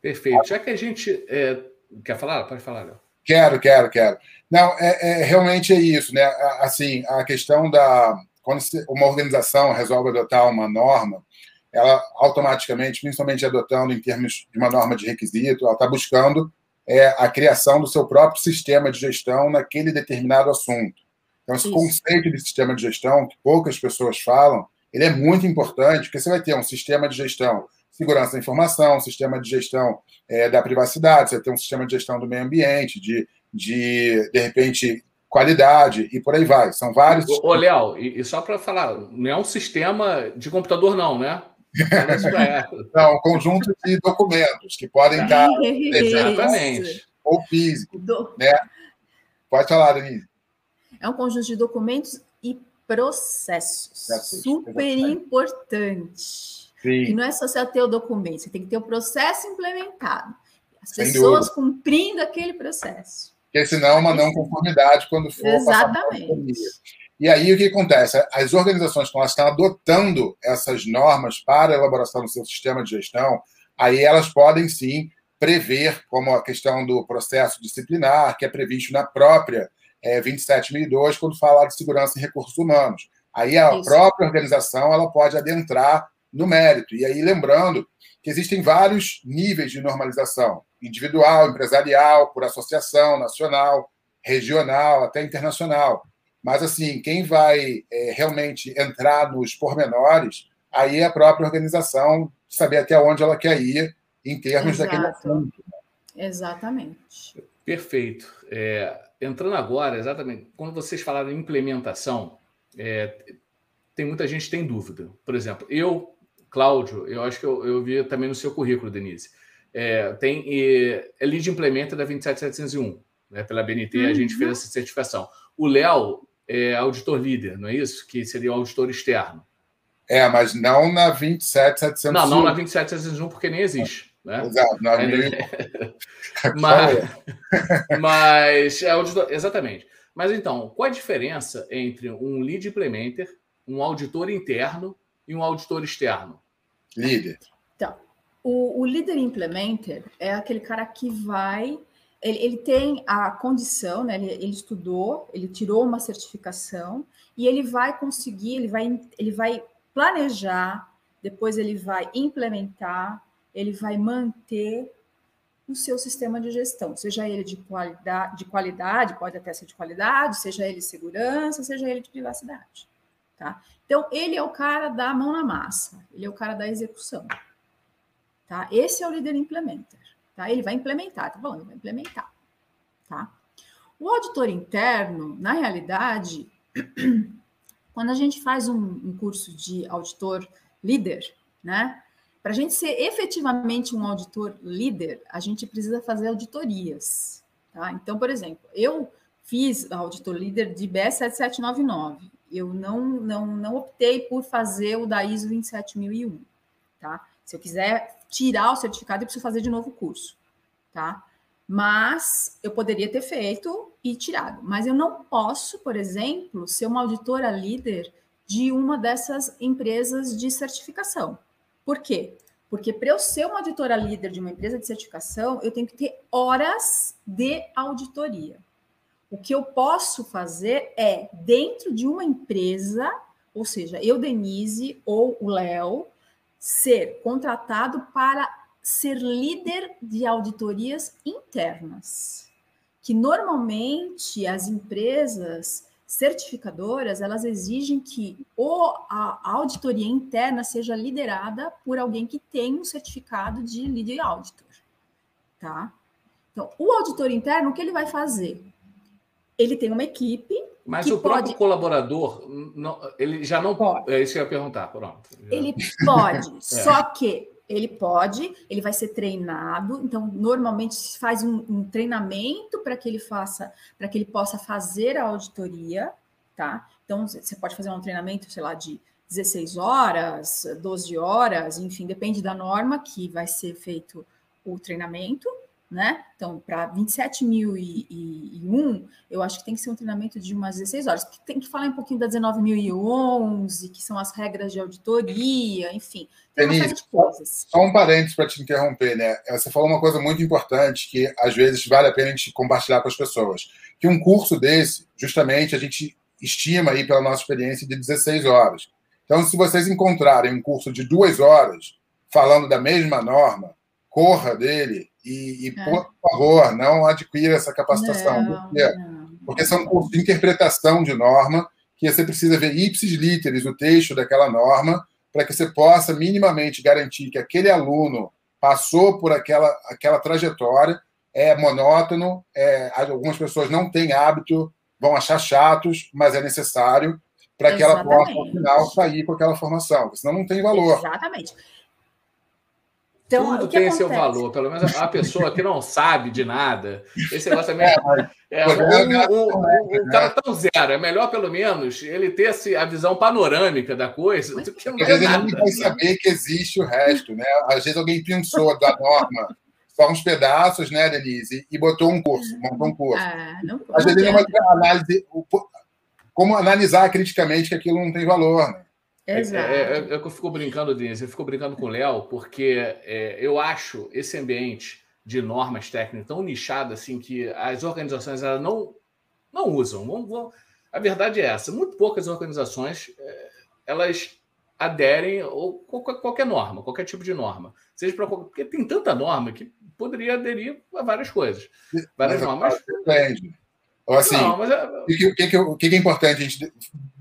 Perfeito. Já que a gente. É Quer falar? Pode falar, Léo. Quero, quero, quero. Não, é, é, realmente é isso, né? Assim, a questão da. Quando uma organização resolve adotar uma norma, ela automaticamente, principalmente adotando em termos de uma norma de requisito, ela está buscando é, a criação do seu próprio sistema de gestão naquele determinado assunto. Então, esse Isso. conceito de sistema de gestão, que poucas pessoas falam, ele é muito importante, porque você vai ter um sistema de gestão segurança da informação, sistema de gestão é, da privacidade, você tem um sistema de gestão do meio ambiente, de, de, de repente, qualidade e por aí vai. São vários. Ô, Léo, e, e só para falar, não é um sistema de computador, não, né? Não, um conjunto de documentos que podem estar exatamente ou físico, Do... né? Pode falar, Denise. É um conjunto de documentos e processos. Super importante Sim. Que não é só você ter o documento, você tem que ter o processo implementado. As Sem pessoas dúvida. cumprindo aquele processo. Porque senão é uma não conformidade quando for. Exatamente. E aí o que acontece? As organizações, quando elas estão adotando essas normas para a elaboração do seu sistema de gestão, aí elas podem sim prever, como a questão do processo disciplinar, que é previsto na própria é, 27.002, quando fala de segurança em recursos humanos. Aí a Isso. própria organização ela pode adentrar no mérito. E aí, lembrando que existem vários níveis de normalização: individual, empresarial, por associação, nacional, regional, até internacional. Mas, assim, quem vai é, realmente entrar nos pormenores, aí é a própria organização saber até onde ela quer ir em termos Exato. daquele assunto. Né? Exatamente. Perfeito. É, entrando agora, exatamente, quando vocês falaram em implementação, é, tem muita gente que tem dúvida. Por exemplo, eu, Cláudio, eu acho que eu, eu vi também no seu currículo, Denise, é, tem é, é lead implementa da 27701, né, pela BNT, uhum. a gente fez uhum. essa certificação. O Léo é auditor líder, não é isso? Que seria o auditor externo. É, mas não na 27701. Não, não na 27701, porque nem existe. Né? Exato, não, é, mas, mas é auditor, exatamente. Mas então, qual a diferença entre um lead implementer, um auditor interno e um auditor externo? Líder. Então, o, o líder implementer é aquele cara que vai ele, ele, tem a condição, né? Ele, ele, estudou, ele tirou uma certificação e ele vai conseguir, ele vai, ele vai planejar, depois ele vai implementar, ele vai manter o seu sistema de gestão, seja ele de qualidade, de qualidade, pode até ser de qualidade, seja ele de segurança, seja ele de privacidade, tá? Então, ele é o cara da mão na massa, ele é o cara da execução, tá? Esse é o líder implementer. Tá? Ele vai implementar, tá falando, vai implementar. Tá? O auditor interno, na realidade, quando a gente faz um, um curso de auditor líder, né? Para a gente ser efetivamente um auditor líder, a gente precisa fazer auditorias. Tá? Então, por exemplo, eu fiz auditor líder de BS 7799. Eu não, não, não optei por fazer o da ISO 27001. Tá? Se eu quiser tirar o certificado, eu preciso fazer de novo o curso, tá? Mas eu poderia ter feito e tirado. Mas eu não posso, por exemplo, ser uma auditora líder de uma dessas empresas de certificação. Por quê? Porque para eu ser uma auditora líder de uma empresa de certificação, eu tenho que ter horas de auditoria. O que eu posso fazer é, dentro de uma empresa, ou seja, eu, Denise, ou o Léo, ser contratado para ser líder de auditorias internas, que normalmente as empresas certificadoras elas exigem que o, a, a auditoria interna seja liderada por alguém que tem um certificado de lead auditor, tá? Então, o auditor interno, o que ele vai fazer? Ele tem uma equipe mas o pode... próprio colaborador, não, ele já não pode. É isso que eu ia perguntar, pronto. Já... Ele pode, é. só que ele pode, ele vai ser treinado. Então, normalmente se faz um, um treinamento para que ele faça, para que ele possa fazer a auditoria, tá? Então, você pode fazer um treinamento, sei lá, de 16 horas, 12 horas, enfim, depende da norma que vai ser feito o treinamento né? Então, para 27.001, eu acho que tem que ser um treinamento de umas 16 horas, tem que falar um pouquinho da 19.011, que são as regras de auditoria, enfim, tem Denise, uma série de coisas. Só um parênteses para te interromper, né? Você falou uma coisa muito importante que às vezes vale a pena a gente compartilhar com as pessoas, que um curso desse, justamente, a gente estima aí pela nossa experiência de 16 horas. Então, se vocês encontrarem um curso de duas horas falando da mesma norma, corra dele e, e é. por favor, não adquira essa capacitação. Não, porque, não. porque são cursos de interpretação de norma que você precisa ver ipsis literis, o texto daquela norma, para que você possa minimamente garantir que aquele aluno passou por aquela, aquela trajetória, é monótono, é, algumas pessoas não têm hábito, vão achar chatos, mas é necessário para que ela possa, ao final, sair com aquela formação, senão não tem valor. Exatamente. Então, Tudo tem acontece? seu valor. Pelo menos a pessoa que não sabe de nada. Esse negócio também é, é um, um, um, um, cara tão zero. É melhor, pelo menos, ele ter a visão panorâmica da coisa do que não ter nada. Ele não vai saber que existe o resto, né? Às vezes alguém pensou da norma só uns pedaços, né, Denise? E botou um curso, montou um curso. Ah, não, Às vezes ele não vai ter análise, como analisar criticamente que aquilo não tem valor, né? Exato. É, é, é, eu fico brincando, Denise, eu fico brincando com o Léo, porque é, eu acho esse ambiente de normas técnicas tão nichado assim que as organizações elas não, não usam. Não vão, a verdade é essa: muito poucas organizações é, elas aderem ou qualquer, qualquer, norma, qualquer tipo de norma. Seja para porque tem tanta norma que poderia aderir a várias coisas. Várias mas, normas. Depende. Assim, não, mas... É, o, que, o, que, o que é importante a gente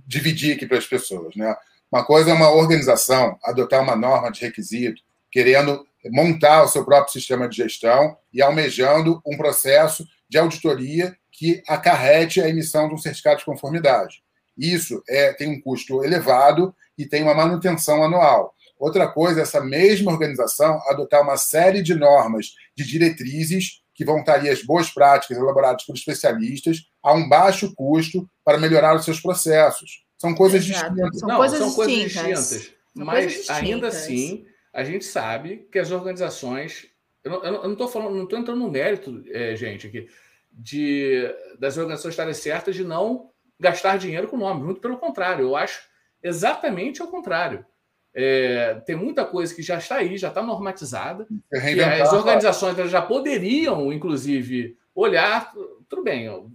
dividir aqui para as pessoas, né? Uma coisa é uma organização adotar uma norma de requisito, querendo montar o seu próprio sistema de gestão e almejando um processo de auditoria que acarrete a emissão de um certificado de conformidade. Isso é, tem um custo elevado e tem uma manutenção anual. Outra coisa é essa mesma organização adotar uma série de normas, de diretrizes, que vão estar ali as boas práticas elaboradas por especialistas, a um baixo custo para melhorar os seus processos. São coisas Exato. distintas. São, Não, coisas, são coisas distintas. distintas. São mas coisas ainda assim, a gente sabe que as organizações. Eu não estou falando, não estou entrando no mérito, é, gente, aqui, de, das organizações estarem certas de não gastar dinheiro com nome. Muito pelo contrário, eu acho exatamente ao contrário. É, tem muita coisa que já está aí, já está normatizada, que as organizações já poderiam, inclusive, olhar. Tudo bem,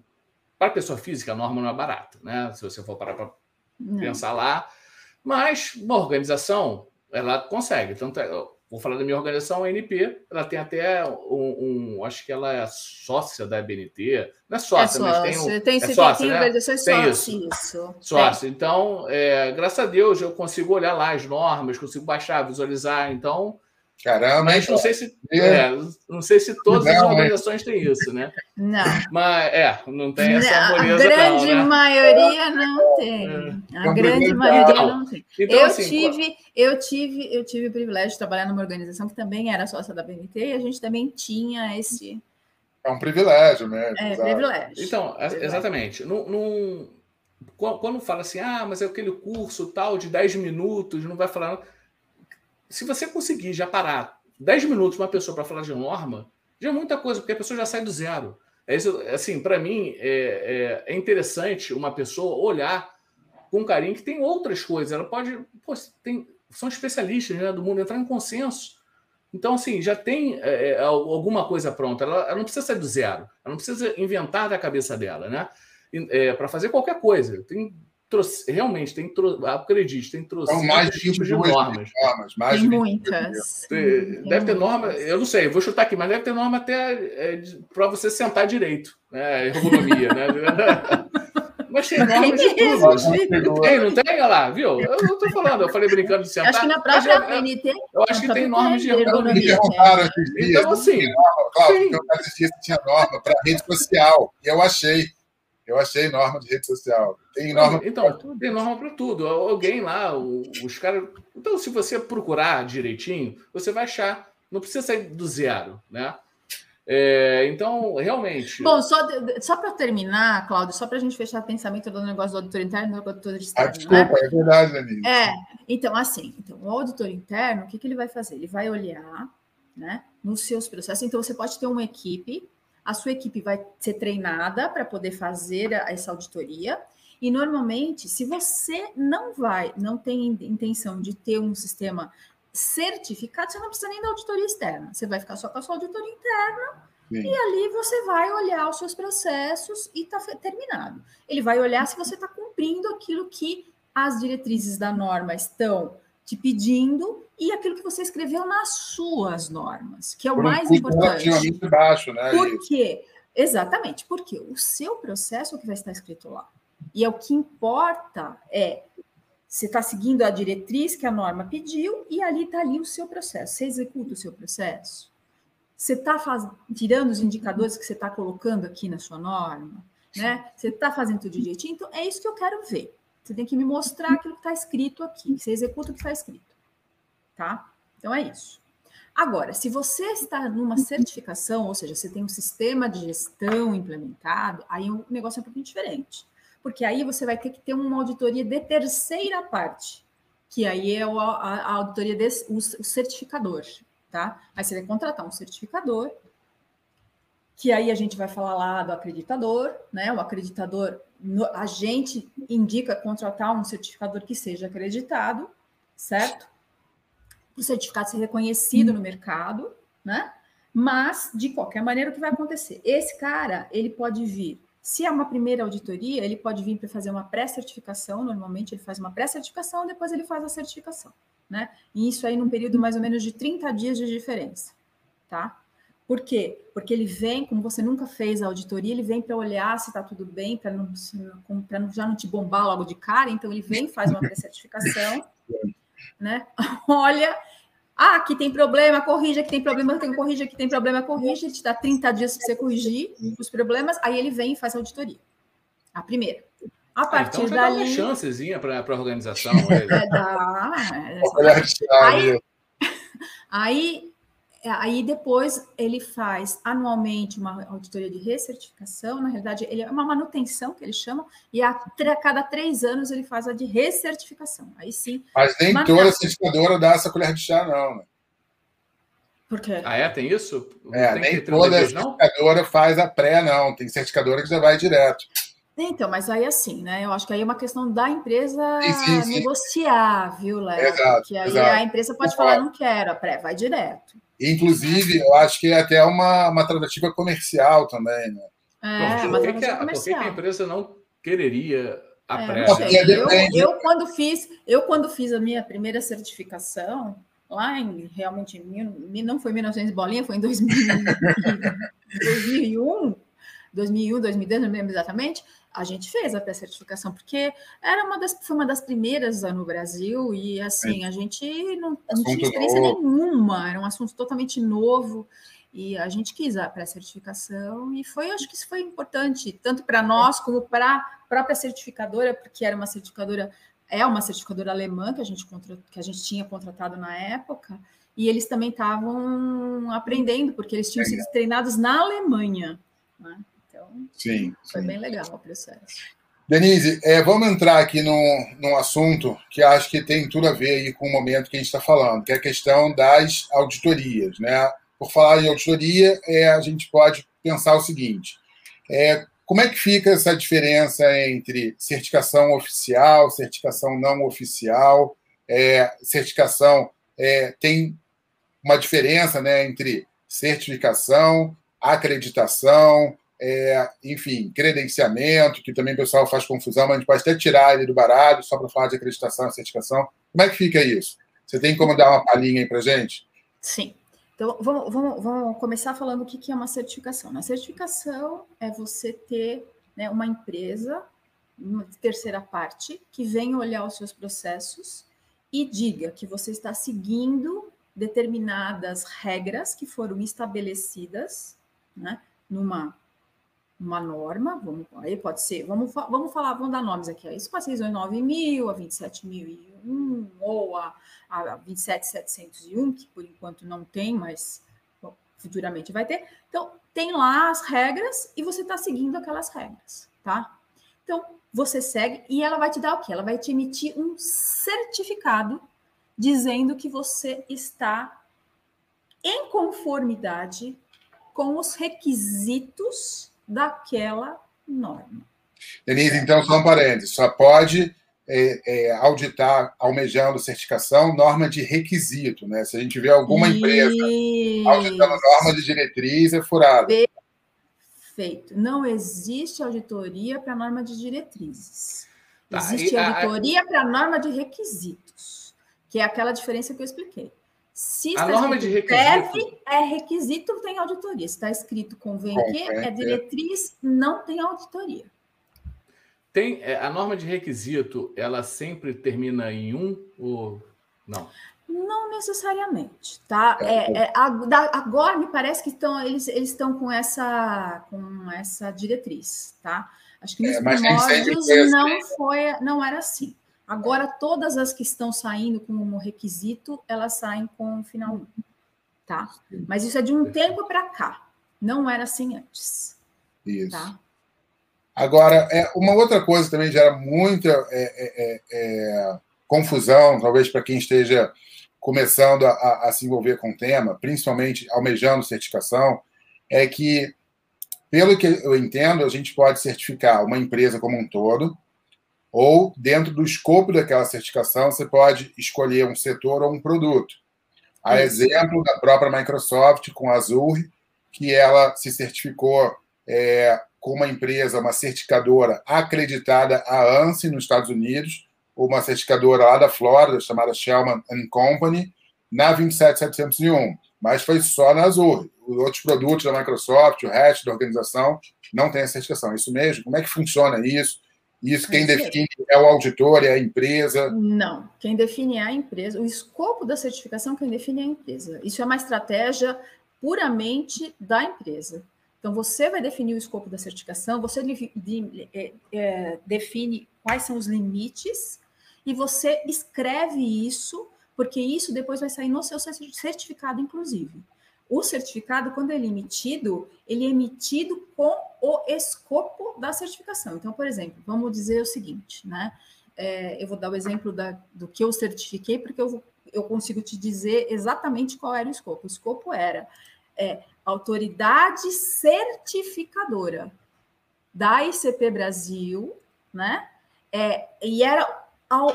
para a pessoa física, a norma não é barata, né? Se você for parar para pensar lá. Mas uma organização, ela consegue. Tanto é, vou falar da minha organização, a NP, ela tem até um, um, acho que ela é sócia da BNT, não é sócia, é mas tem um, tem, é sócia, tem né? organizações tem isso. isso. Sócia. Então, é, graças a Deus, eu consigo olhar lá as normas, consigo baixar, visualizar, então Caramba, mas não sei se é, não sei se todas não, as organizações têm isso, né? Não. Mas é, não tem essa harmonia. A grande não, né? maioria não tem. É. A grande maioria não tem. Então, eu assim, tive, eu tive, eu tive o privilégio de trabalhar numa organização que também era sócia da BNT e a gente também tinha esse é um privilégio, né? É, Exato. privilégio. Então, privilégio. exatamente. Num, num, quando fala assim, ah, mas é aquele curso tal de 10 minutos, não vai falar se você conseguir já parar 10 minutos uma pessoa para falar de norma, já é muita coisa, porque a pessoa já sai do zero. É isso, assim, para mim é, é, é, interessante uma pessoa olhar com carinho que tem outras coisas. Ela pode, pô, tem, são especialistas né, do mundo entrar em consenso. Então, assim, já tem é, é alguma coisa pronta. Ela, ela, não precisa sair do zero. Ela não precisa inventar da cabeça dela, né? É, para fazer qualquer coisa. Tem realmente tem, acredite, tem trouxe mais tipos de normas. normas mais tem muitas. Tem, deve ter norma, eu não sei, vou chutar aqui, mas deve ter norma até é, para você sentar direito, né? Ergonomia, né? Mas tem normas de tudo. Tem, não tem? Olha lá, viu? Eu não estou falando, eu falei brincando de sentar. Acho que na própria PNT. Eu acho que tem normas de ergonomia. Então, assim. Claro, eu disse que tinha norma para rede social, e eu achei. Eu achei norma de rede social. Tem norma. Então, tem norma para tudo. Alguém lá, os caras. Então, se você procurar direitinho, você vai achar. Não precisa sair do zero, né? É, então, realmente. Bom, só, só para terminar, Cláudio, só para a gente fechar o pensamento do negócio do auditor interno e do auditor externo. Ah, desculpa, né? é verdade, Denise. É, então, assim, então, o auditor interno, o que, que ele vai fazer? Ele vai olhar né, nos seus processos. Então, você pode ter uma equipe a sua equipe vai ser treinada para poder fazer essa auditoria. E normalmente, se você não vai, não tem intenção de ter um sistema certificado, você não precisa nem da auditoria externa. Você vai ficar só com a sua auditoria interna Sim. e ali você vai olhar os seus processos e está terminado. Ele vai olhar se você está cumprindo aquilo que as diretrizes da norma estão te pedindo e aquilo que você escreveu nas suas normas, que é o Por mais um importante. Baixo, né? Por quê? Exatamente, porque o seu processo é o que vai estar escrito lá. E é o que importa é você está seguindo a diretriz que a norma pediu e ali está ali o seu processo. Você executa o seu processo. Você está tirando os indicadores que você está colocando aqui na sua norma, né? Você está fazendo tudo direitinho. Então é isso que eu quero ver. Você tem que me mostrar aquilo que está escrito aqui. Você executa o que está escrito. Tá? Então é isso. Agora, se você está numa certificação, ou seja, você tem um sistema de gestão implementado, aí o negócio é um pouquinho diferente. Porque aí você vai ter que ter uma auditoria de terceira parte, que aí é a, auditoria desse, o, o certificador, tá? Aí você vai contratar um certificador, que aí a gente vai falar lá do acreditador, né? O acreditador, a gente indica contratar um certificador que seja acreditado, certo? o certificado ser reconhecido no mercado, né? Mas, de qualquer maneira, o que vai acontecer? Esse cara, ele pode vir, se é uma primeira auditoria, ele pode vir para fazer uma pré-certificação, normalmente ele faz uma pré-certificação, depois ele faz a certificação, né? E isso aí num período mais ou menos de 30 dias de diferença, tá? Por quê? Porque ele vem, como você nunca fez a auditoria, ele vem para olhar se está tudo bem, para não, não, já não te bombar logo de cara, então ele vem, faz uma pré-certificação, né? Olha, ah, aqui tem problema, corrige, aqui tem problema, tem corrige, aqui tem problema, corrige, ele te dá 30 dias para você corrigir os problemas, aí ele vem e faz a auditoria. A primeira. A partir ah, então dali. Dá uma chancezinha para a organização. É, dá. É, aí, aí é, aí depois ele faz anualmente uma auditoria de recertificação, na realidade ele é uma manutenção que eles chamam, e a, a cada três anos ele faz a de recertificação. Aí sim. Mas nem toda certificadora dá essa colher de chá, não. Né? Por quê? Ah, é? Tem isso? é, nem toda certificadora faz a pré, não. Tem certificadora que já vai direto. Então, mas aí assim, né? Eu acho que aí é uma questão da empresa sim, sim, sim. negociar, viu, Léo? Exato. Porque aí exato. a empresa pode falar, não quero, a pré vai direto. Inclusive, eu acho que é até uma, uma tratativa comercial também, né? É, por, que, que, a, por que, a empresa não quereria a é, pré? Eu, eu, quando fiz, eu, quando fiz a minha primeira certificação, lá em realmente não foi em 1900 bolinha, foi em 2000, 2001, 2001, 2002, não lembro exatamente a gente fez a pré-certificação, porque era uma das, foi uma das primeiras no Brasil, e assim, a gente não, não tinha experiência novo. nenhuma, era um assunto totalmente novo, e a gente quis a pré-certificação, e foi, acho que isso foi importante, tanto para nós como para a própria certificadora, porque era uma certificadora, é uma certificadora alemã que a gente, que a gente tinha contratado na época, e eles também estavam aprendendo, porque eles tinham sido treinados na Alemanha. Né? Sim, foi sim. bem legal o processo. Denise, é, vamos entrar aqui num, num assunto que acho que tem tudo a ver aí com o momento que a gente está falando, que é a questão das auditorias. Né? Por falar em auditoria, é, a gente pode pensar o seguinte: é, como é que fica essa diferença entre certificação oficial, certificação não oficial? É, certificação é, tem uma diferença né, entre certificação, acreditação, é, enfim, credenciamento, que também o pessoal faz confusão, mas a gente pode até tirar ele do baralho só para falar de acreditação certificação. Como é que fica isso? Você tem como dar uma palhinha aí para gente? Sim. Então, vamos, vamos, vamos começar falando o que é uma certificação. A certificação é você ter né, uma empresa, uma terceira parte, que venha olhar os seus processos e diga que você está seguindo determinadas regras que foram estabelecidas né, numa uma norma, vamos, aí pode ser, vamos, vamos falar, vamos dar nomes aqui, a ISO 9000, a 27001 ou a, a 27701, que por enquanto não tem, mas bom, futuramente vai ter. Então, tem lá as regras e você está seguindo aquelas regras, tá? Então, você segue e ela vai te dar o quê? Ela vai te emitir um certificado dizendo que você está em conformidade com os requisitos daquela norma. Denise, então, só um parênteses, só pode é, é, auditar almejando certificação norma de requisito, né? Se a gente vê alguma empresa auditando norma de diretriz, é furada. Perfeito. Não existe auditoria para norma de diretrizes. Tá, existe tá, auditoria para norma de requisitos, que é aquela diferença que eu expliquei. Se a norma de requisito é requisito, tem auditoria. Se está escrito convém que é diretriz, não tem auditoria. Tem é, a norma de requisito, ela sempre termina em um ou não? Não necessariamente, tá? É, é, agora me parece que estão, eles, eles estão com essa, com essa diretriz, tá? Acho que nos é, primórdios não foi, não era assim. Agora, todas as que estão saindo como requisito, elas saem com o final 1. tá? Mas isso é de um tempo para cá. Não era assim antes. Isso. Tá? Agora, é, uma outra coisa também gera muita é, é, é, é confusão, talvez para quem esteja começando a, a, se envolver com o tema, principalmente almejando certificação, é que, pelo que eu entendo, a gente pode certificar uma empresa como um todo, ou dentro do escopo daquela certificação, você pode escolher um setor ou um produto. A exemplo da própria Microsoft com a Azure, que ela se certificou é, com uma empresa, uma certificadora acreditada a ANSI nos Estados Unidos, uma certificadora lá da Flórida, chamada Shellman Company, na 27701, mas foi só na Azure. Os outros produtos da Microsoft, o resto da organização, não tem a certificação. Isso mesmo? Como é que funciona isso? Isso quem define é o auditor, é a empresa? Não, quem define é a empresa. O escopo da certificação, quem define é a empresa. Isso é uma estratégia puramente da empresa. Então, você vai definir o escopo da certificação, você é, é, define quais são os limites e você escreve isso, porque isso depois vai sair no seu certificado, inclusive. O certificado, quando ele é emitido, ele é emitido com o escopo da certificação. Então, por exemplo, vamos dizer o seguinte, né? É, eu vou dar o exemplo da, do que eu certifiquei, porque eu, eu consigo te dizer exatamente qual era o escopo. O escopo era é, autoridade certificadora da ICP Brasil, né? É, e era,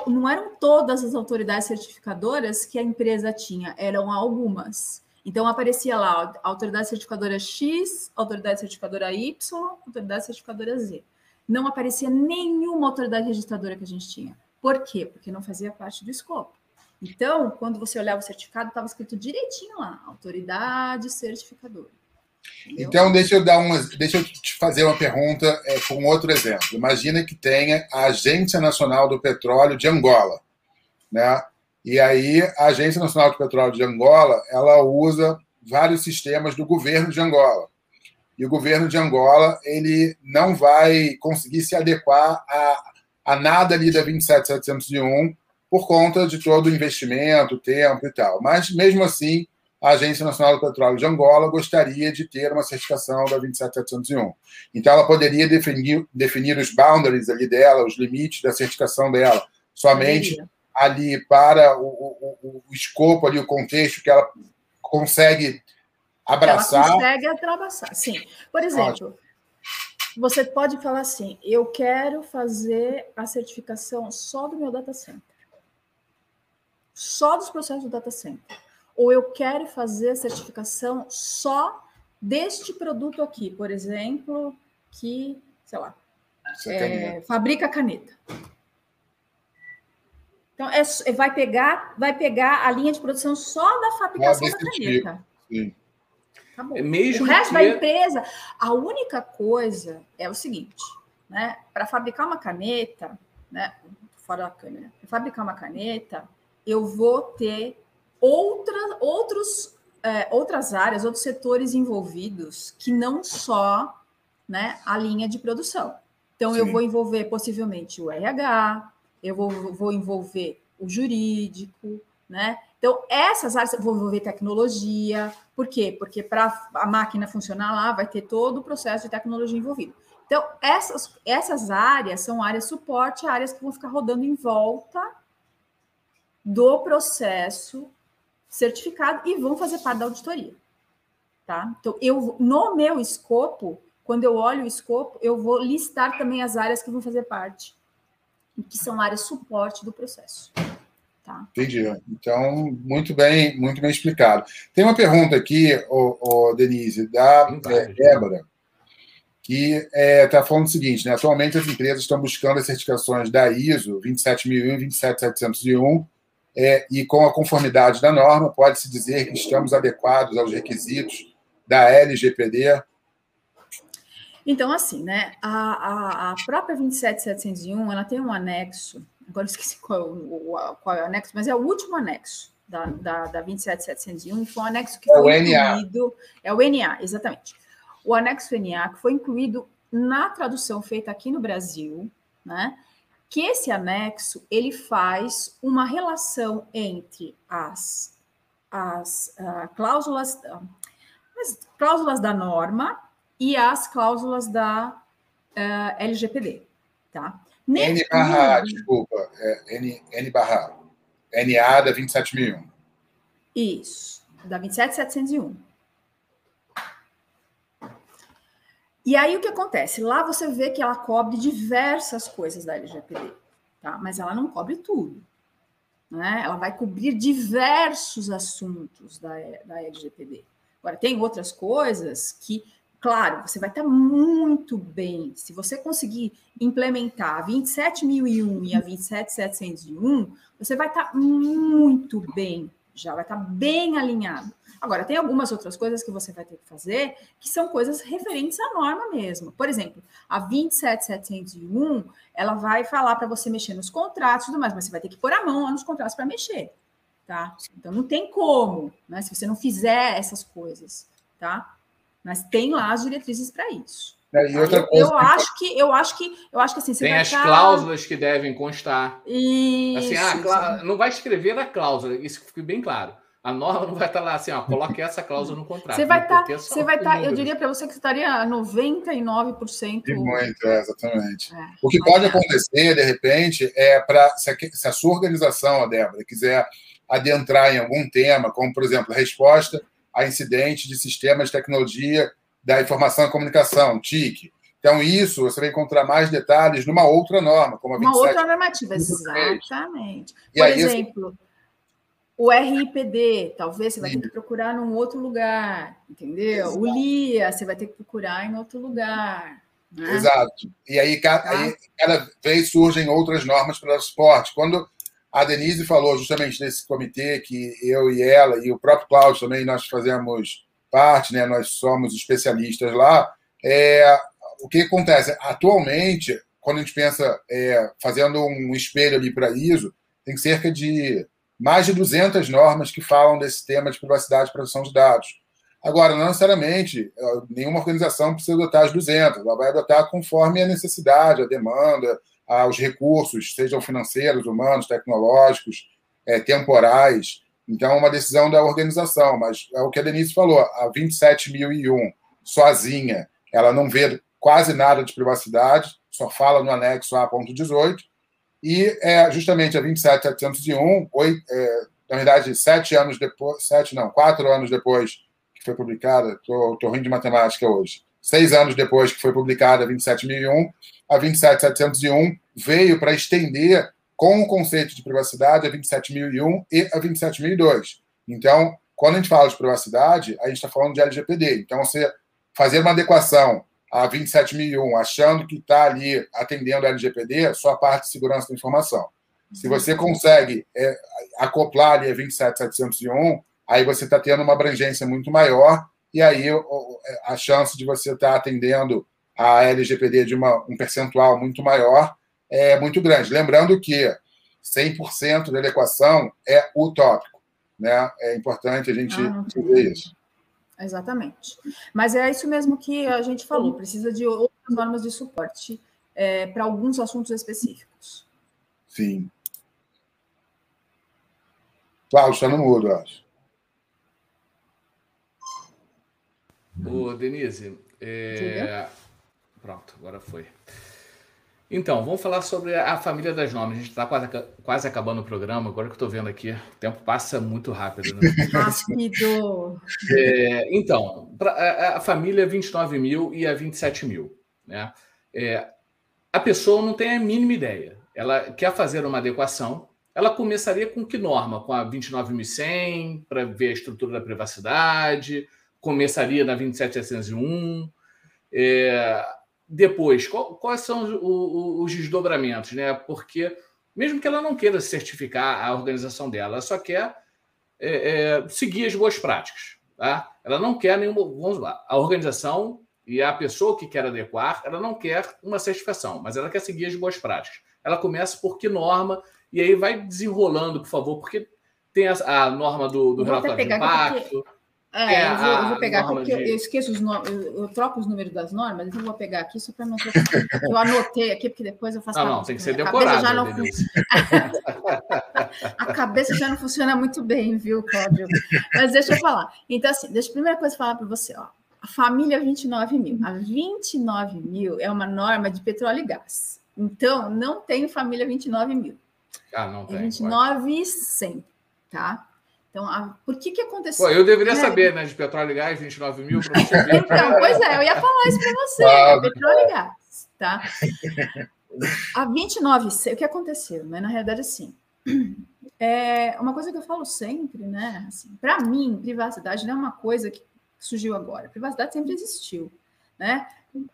não eram todas as autoridades certificadoras que a empresa tinha, eram algumas. Então aparecia lá autoridade certificadora X, autoridade certificadora Y, autoridade certificadora Z. Não aparecia nenhuma autoridade registradora que a gente tinha. Por quê? Porque não fazia parte do escopo. Então, quando você olhava o certificado, estava escrito direitinho lá, autoridade certificadora. Então, deixa eu dar uma, deixa eu te fazer uma pergunta é, com outro exemplo. Imagina que tenha a Agência Nacional do Petróleo de Angola, né? E aí a Agência Nacional do Petróleo de Angola, ela usa vários sistemas do governo de Angola. E o governo de Angola, ele não vai conseguir se adequar a, a nada ali da 27701 por conta de todo o investimento, tempo e tal. Mas, mesmo assim, a Agência Nacional do Petróleo de Angola gostaria de ter uma certificação da 27701. Então, ela poderia definir, definir os boundaries ali dela, os limites da certificação dela, somente ali para o, o, o escopo, ali, o contexto que ela consegue abraçar. Ela consegue abraçar, sim. Por exemplo, Ótimo. você pode falar assim, eu quero fazer a certificação só do meu data center só dos processos do data center. Ou eu quero fazer a certificação só deste produto aqui, por exemplo, que, sei lá, é, fabrica caneta. Então, é, é, vai, pegar, vai pegar a linha de produção só da fabricação da caneta. Tipo. Tá bom. É mesmo o resto que... da empresa, a única coisa é o seguinte, né? Para fabricar uma caneta, né? Fora da câmera, para fabricar uma caneta, eu vou ter outra, outros, é, outras áreas, outros setores envolvidos que não só né, a linha de produção. Então, Sim. eu vou envolver possivelmente o RH, eu vou, vou envolver o jurídico, né? Então, essas áreas, vou envolver tecnologia. Por quê? Porque para a máquina funcionar lá, vai ter todo o processo de tecnologia envolvido. Então, essas, essas áreas são áreas suporte, áreas que vão ficar rodando em volta do processo certificado e vão fazer parte da auditoria. Tá? Então, eu, no meu escopo, quando eu olho o escopo, eu vou listar também as áreas que vão fazer parte, que são áreas suporte do processo. Tá? Entendi. Então, muito bem, muito bem explicado. Tem uma pergunta aqui, o, Denise, da é, Débora, que está é, tá falando o seguinte: né? atualmente as empresas estão buscando as certificações da ISO 27001 e 27701 é, e com a conformidade da norma, pode-se dizer que estamos adequados aos requisitos da LGPD? Então, assim, né, a, a, a própria 27701, ela tem um anexo, agora eu esqueci qual, é o, qual é o anexo, mas é o último anexo da, da, da 27701, foi um anexo que é foi incluído... É o NA, exatamente. O anexo NA, que foi incluído na tradução feita aqui no Brasil, né, que esse anexo ele faz uma relação entre as as uh, cláusulas, uh, as cláusulas da norma e as cláusulas da uh, LGPD, tá? N barra, desculpa, é, N, N barra, NA da 27001. Isso, da 27701. E aí o que acontece? Lá você vê que ela cobre diversas coisas da LGPD, tá? Mas ela não cobre tudo. Né? Ela vai cobrir diversos assuntos da, da LGPD. Agora, tem outras coisas que Claro, você vai estar muito bem. Se você conseguir implementar a 27.001 e a 27.701, você vai estar muito bem, já vai estar bem alinhado. Agora, tem algumas outras coisas que você vai ter que fazer que são coisas referentes à norma mesmo. Por exemplo, a 27701, ela vai falar para você mexer nos contratos e tudo mais, mas você vai ter que pôr a mão nos contratos para mexer, tá? Então, não tem como, né? Se você não fizer essas coisas, tá? Mas tem lá as diretrizes para isso. É, eu, eu acho que eu acho que eu acho que assim tem as cláusulas que devem constar. Isso, assim, ah, não vai escrever a cláusula, isso fica bem claro. A norma não vai estar lá assim, ó, coloque essa cláusula no contrato. Você vai estar, tá, você vai estar, tá, eu diria para você que estaria 99%. E muito, é, exatamente. É, o que pode é. acontecer, de repente, é para se, se a sua organização, a Débora, quiser adentrar em algum tema, como, por exemplo, resposta a incidente de sistemas de tecnologia da informação e comunicação, TIC. Então, isso você vai encontrar mais detalhes numa outra norma, como a 27. Uma outra normativa, exatamente. Por aí, exemplo, isso... o RIPD, talvez você vai ter que procurar num outro lugar, entendeu? Exato. O LIA, você vai ter que procurar em outro lugar. Né? Exato. E aí, cada, tá? aí, cada vez surgem outras normas para o esporte. Quando a Denise falou justamente nesse comitê que eu e ela e o próprio Cláudio também nós fazemos parte, né? Nós somos especialistas lá. É, o que acontece atualmente, quando a gente pensa é, fazendo um espelho ali para ISO, tem cerca de mais de 200 normas que falam desse tema de privacidade e proteção de dados. Agora, não necessariamente é, nenhuma organização precisa adotar as 200, ela vai adotar conforme a necessidade, a demanda, aos recursos, sejam financeiros, humanos, tecnológicos, é, temporais. Então, é uma decisão da organização, mas é o que a Denise falou, a 27.001, sozinha, ela não vê quase nada de privacidade, só fala no anexo A.18, e é justamente a 27.701, é, na verdade, sete anos depois, sete não, quatro anos depois que foi publicada, estou rindo de matemática hoje, seis anos depois que foi publicada a 27.001, a 27701 veio para estender com o conceito de privacidade a 27001 e a 27002. Então, quando a gente fala de privacidade, a gente está falando de LGPD. Então, você fazer uma adequação a 27001, achando que está ali atendendo a LGPD, só a parte de segurança da informação. Se você consegue é, acoplar ali a 27701, aí você está tendo uma abrangência muito maior e aí a chance de você estar tá atendendo a LGPD de uma, um percentual muito maior é muito grande. Lembrando que 100% da adequação é utópico. Né? É importante a gente ah, ver isso. Exatamente. Mas é isso mesmo que a gente falou, precisa de outras normas de suporte é, para alguns assuntos específicos. Sim. Cláudio, está no mudo, acho. Ô, Denise, é, Pronto, agora foi. Então, vamos falar sobre a família das normas. A gente está quase, quase acabando o programa, agora que eu estou vendo aqui, o tempo passa muito rápido. Né? Rápido! É, então, pra, a, a, família 29 mil e a 27 mil. Né? É, a pessoa não tem a mínima ideia. Ela quer fazer uma adequação. Ela começaria com que norma? Com a 29.100, para ver a estrutura da privacidade, começaria na 27.701. É, depois, qual, quais são os, os, desdobramentos, né? Porque mesmo que ela não queira certificar a organização dela, ela só quer é, é, seguir as boas práticas, tá? Ela não quer nenhuma, vamos lá, a organização e a pessoa que quer adequar, ela não quer uma certificação, mas ela quer seguir as boas práticas. Ela começa por que norma e aí vai desenrolando, por favor, porque tem a, a norma do, do relatório de impacto. É, é eu, vou, eu, vou, pegar aqui, porque de... eu, esqueço os nomes, eu, eu, troco os números das normas, então eu vou pegar aqui só para não Eu anotei aqui, porque depois eu faço. Não, não, tem que ser decorado. Já não a cabeça já não funciona muito bem, viu, Cláudio? Mas deixa eu falar. Então, assim, deixa a primeira coisa falar para você, ó. A família 29 mil. A 29 mil é uma norma de petróleo e gás. Então, não tem família 29 mil. Ah, não é tem. É 29 e 100, tá? Então, a, por que que aconteceu? Pô, eu deveria é, saber, né, de petróleo e gás, 29 mil para você ver. Então, pois é, eu ia falar isso para você, ah, petróleo e gás, tá? A 29, o que aconteceu, né? Na realidade, assim, é uma coisa que eu falo sempre, né? Assim, para mim, privacidade não é uma coisa que surgiu agora. Privacidade sempre existiu, né?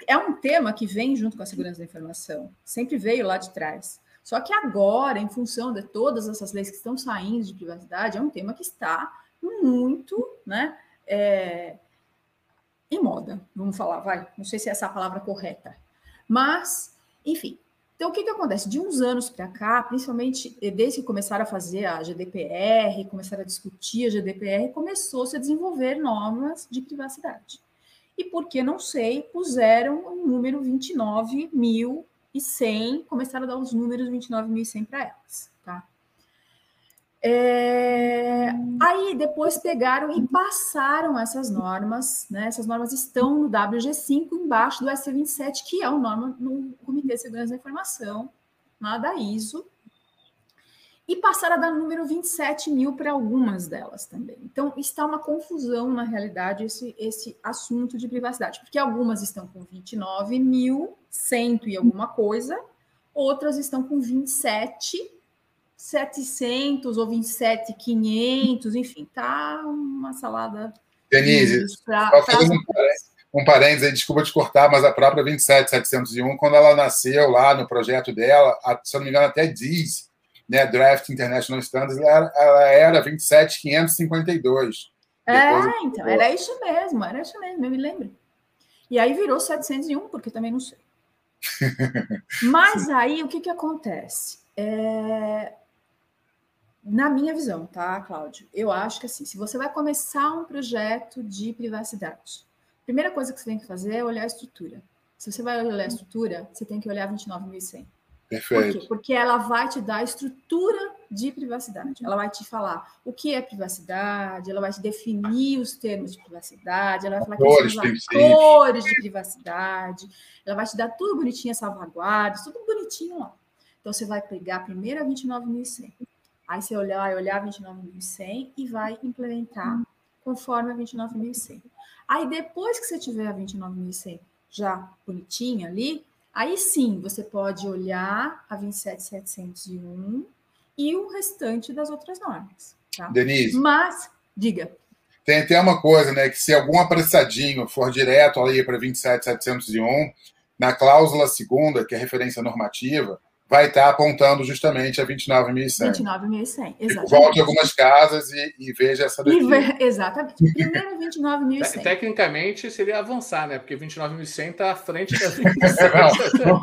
É um tema que vem junto com a segurança da informação, sempre veio lá de trás. Só que agora, em função de todas essas leis que estão saindo de privacidade, é um tema que está muito, né, é, em moda, vamos falar, vai, não sei se é essa a palavra correta, mas, enfim. Então, o que, que acontece? De uns anos para cá, principalmente desde que começaram a fazer a GDPR, começaram a discutir a GDPR, começou-se a desenvolver normas de privacidade. E por que não sei, puseram o número 29 mil e 100, começaram a dar os números 29.100 para elas, tá? É... Aí depois pegaram e passaram essas normas, né? Essas normas estão no WG5 embaixo do S27, que é o norma no Comitê de Segurança da Informação, lá da ISO, e passaram a dar número 27 mil para algumas delas também. Então, está uma confusão, na realidade, esse, esse assunto de privacidade, porque algumas estão com 29 mil, cento e alguma coisa, outras estão com 27 700 ou 27 500, enfim, tá uma salada. Denise, pra, só fazendo um, um parênteses, desculpa te cortar, mas a própria 27701, quando ela nasceu lá no projeto dela, a, se eu não me engano, até diz né, Draft International Standards, ela, ela era 27552. É, então, era isso mesmo, era isso mesmo, eu me lembro. E aí virou 701, porque também não sei. Mas aí, o que, que acontece? É... Na minha visão, tá, Cláudio? Eu acho que assim, se você vai começar um projeto de privacidade, a primeira coisa que você tem que fazer é olhar a estrutura. Se você vai olhar a estrutura, você tem que olhar 29.100. Perfeito. Por quê? Porque ela vai te dar a estrutura de privacidade. Ela vai te falar o que é privacidade, ela vai te definir os termos de privacidade, ela vai falar cores, que cores de privacidade, ela vai te dar tudo bonitinho, salvaguardas, tudo bonitinho lá. Então você vai pegar a primeira 29.100, aí você olhar, olhar 29.100 e vai implementar conforme a 29.100. Aí depois que você tiver a 29.100 já bonitinha ali, Aí sim, você pode olhar a 27701 e o restante das outras normas. Tá? Denise. Mas, diga. Tem até uma coisa, né? Que se algum apressadinho for direto ali para 27701, na cláusula segunda, que é referência normativa, vai estar apontando justamente a 29.100. 29.100, exatamente. Volte algumas casas e, e veja essa daqui. Ve... Exatamente. Primeiro 29.100. Tecnicamente seria avançar, né? Porque 29.100 está à frente da 27.100. não,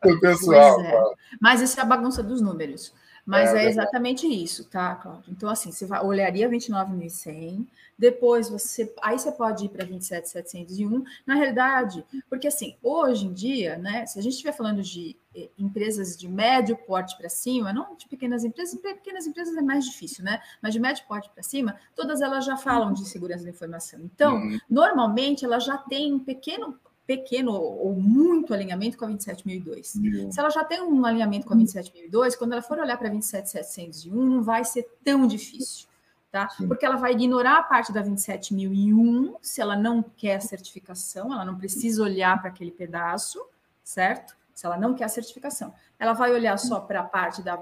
não do pessoal. É. Mas isso é a bagunça dos números. Mas é, é exatamente isso, tá, Cláudio? Então, assim, você vai, olharia 29.100, depois você. Aí você pode ir para 27.701. Na realidade, porque assim, hoje em dia, né, se a gente estiver falando de eh, empresas de médio porte para cima, não de pequenas empresas, pequenas empresas é mais difícil, né? Mas de médio porte para cima, todas elas já falam de segurança da informação. Então, uhum. normalmente, ela já tem um pequeno pequeno ou muito alinhamento com a 27.002. Uhum. Se ela já tem um alinhamento com a 27.002, quando ela for olhar para a 27.701, não vai ser tão difícil, tá? Sim. Porque ela vai ignorar a parte da 27.001, se ela não quer a certificação, ela não precisa olhar para aquele pedaço, certo? Se ela não quer a certificação. Ela vai olhar só para a parte da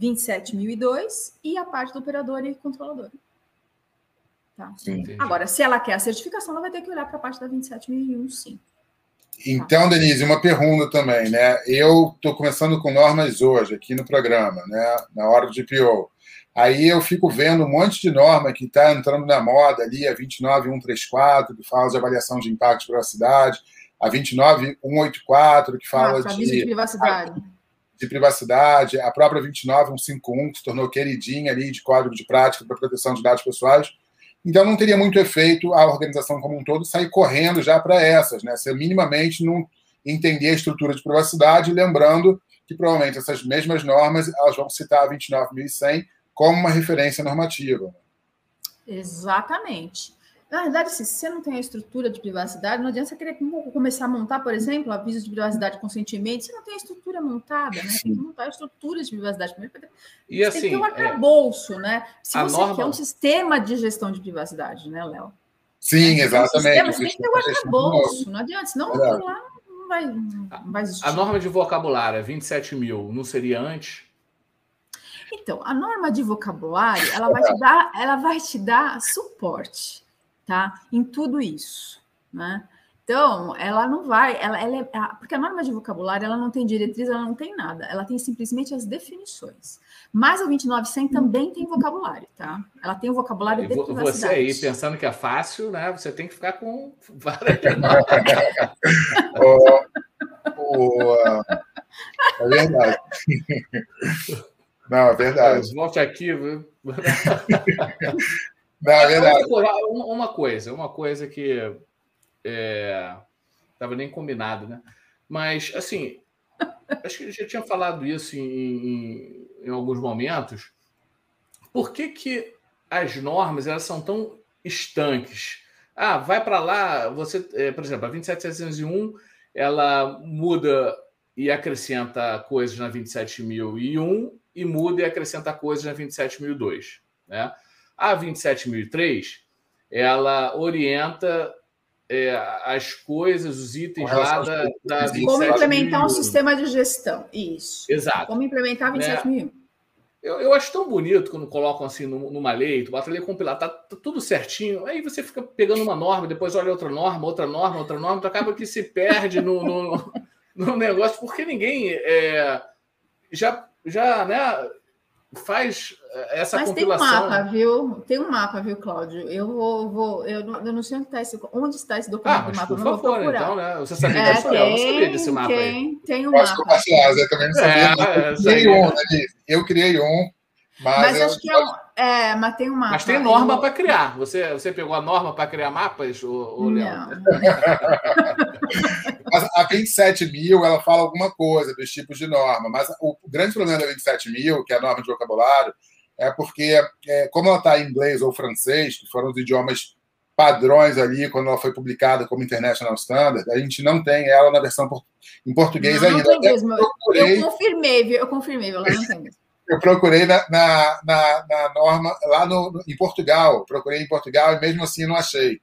27.002 e a parte do operador e controlador. Tá? Agora, se ela quer a certificação, ela vai ter que olhar para a parte da 27.001, sim. Então, Denise, uma pergunta também, né? Eu estou começando com normas hoje aqui no programa, né? Na hora do GPO. Aí eu fico vendo um monte de norma que está entrando na moda ali, a 29134, que fala de avaliação de impacto para a cidade, a 29184, que fala ah, de, de privacidade. De privacidade, a própria 29151, que se tornou queridinha ali de código de prática para proteção de dados pessoais. Então não teria muito efeito a organização como um todo sair correndo já para essas, né? Se minimamente não entender a estrutura de privacidade, lembrando que provavelmente essas mesmas normas elas vão citar a 29.100 como uma referência normativa. Exatamente. Na verdade, se você não tem a estrutura de privacidade, não adianta você querer começar a montar, por exemplo, avisos de privacidade consentimento, você não tem a estrutura montada, né? Tem que montar a estrutura de privacidade primeiro. E assim, tem que ter um é, arcabouço, é... né? Se você norma... quer um sistema de gestão de privacidade, né, Léo? Sim, exatamente. Um sistema, você tem que ter um arcabouço, não adianta, senão é. lá não vai, não vai existir. A norma de vocabulário, 27 mil, não seria antes? Então, a norma de vocabulário, ela vai te dar, ela vai te dar suporte tá? Em tudo isso, né? Então, ela não vai, ela, ela é, porque a norma de vocabulário ela não tem diretriz, ela não tem nada, ela tem simplesmente as definições. Mas a 29100 também tem vocabulário, tá? Ela tem o vocabulário de. Você aí pensando que é fácil, né? Você tem que ficar com várias. oh, oh, é verdade. Não, é verdade. Volte aqui. Não, é verdade. Uma coisa, uma coisa que estava é, nem combinado, né? Mas, assim, acho que eu já tinha falado isso em, em, em, alguns momentos. Por que, que as normas elas são tão estanques? Ah, vai para lá, você, é, por exemplo, a 27701 ela muda e acrescenta coisas na 27001 e muda e acrescenta coisas na 27002, né? A 27003 ela orienta é, as coisas, os itens lá da, da Como implementar um sistema de gestão. Isso. Exato. Como implementar 27001. Né? Eu, eu acho tão bonito quando colocam assim numa lei, tu bota a lei compilar, tá, tá, tudo certinho, aí você fica pegando uma norma, depois olha outra norma, outra norma, outra norma, tu acaba que se perde no, no, no negócio, porque ninguém é, já, já né, faz eh, essa Mas compilação. tem um mapa, viu? Tem um mapa, viu, Cláudio? Eu vou, vou eu, não, eu não sei onde está esse, onde está esse documento ah, do mapa, por favor, vou procurar. Então, né? Você sabia é, tem, eu não sabia desse mapa tem, aí. Tem um mapa. eu também não sabia. É, eu, criei um, né, eu criei um, mas, mas eu, acho que é, um, é, mas tem um mapa. Mas tem norma para criar. Você, você pegou a norma para criar mapas, ou, Não. a 27 mil, ela fala alguma coisa dos tipos de norma, mas o grande problema da 27 mil, que é a norma de vocabulário, é porque, é, como ela está em inglês ou francês, que foram os idiomas padrões ali quando ela foi publicada como International Standard, a gente não tem ela na versão em português não, ainda. Não tem mesmo. Procurei, eu confirmei, viu? Eu confirmei, ela não tem mesmo. Eu procurei na, na, na, na norma lá no, no, em Portugal, procurei em Portugal e mesmo assim não achei.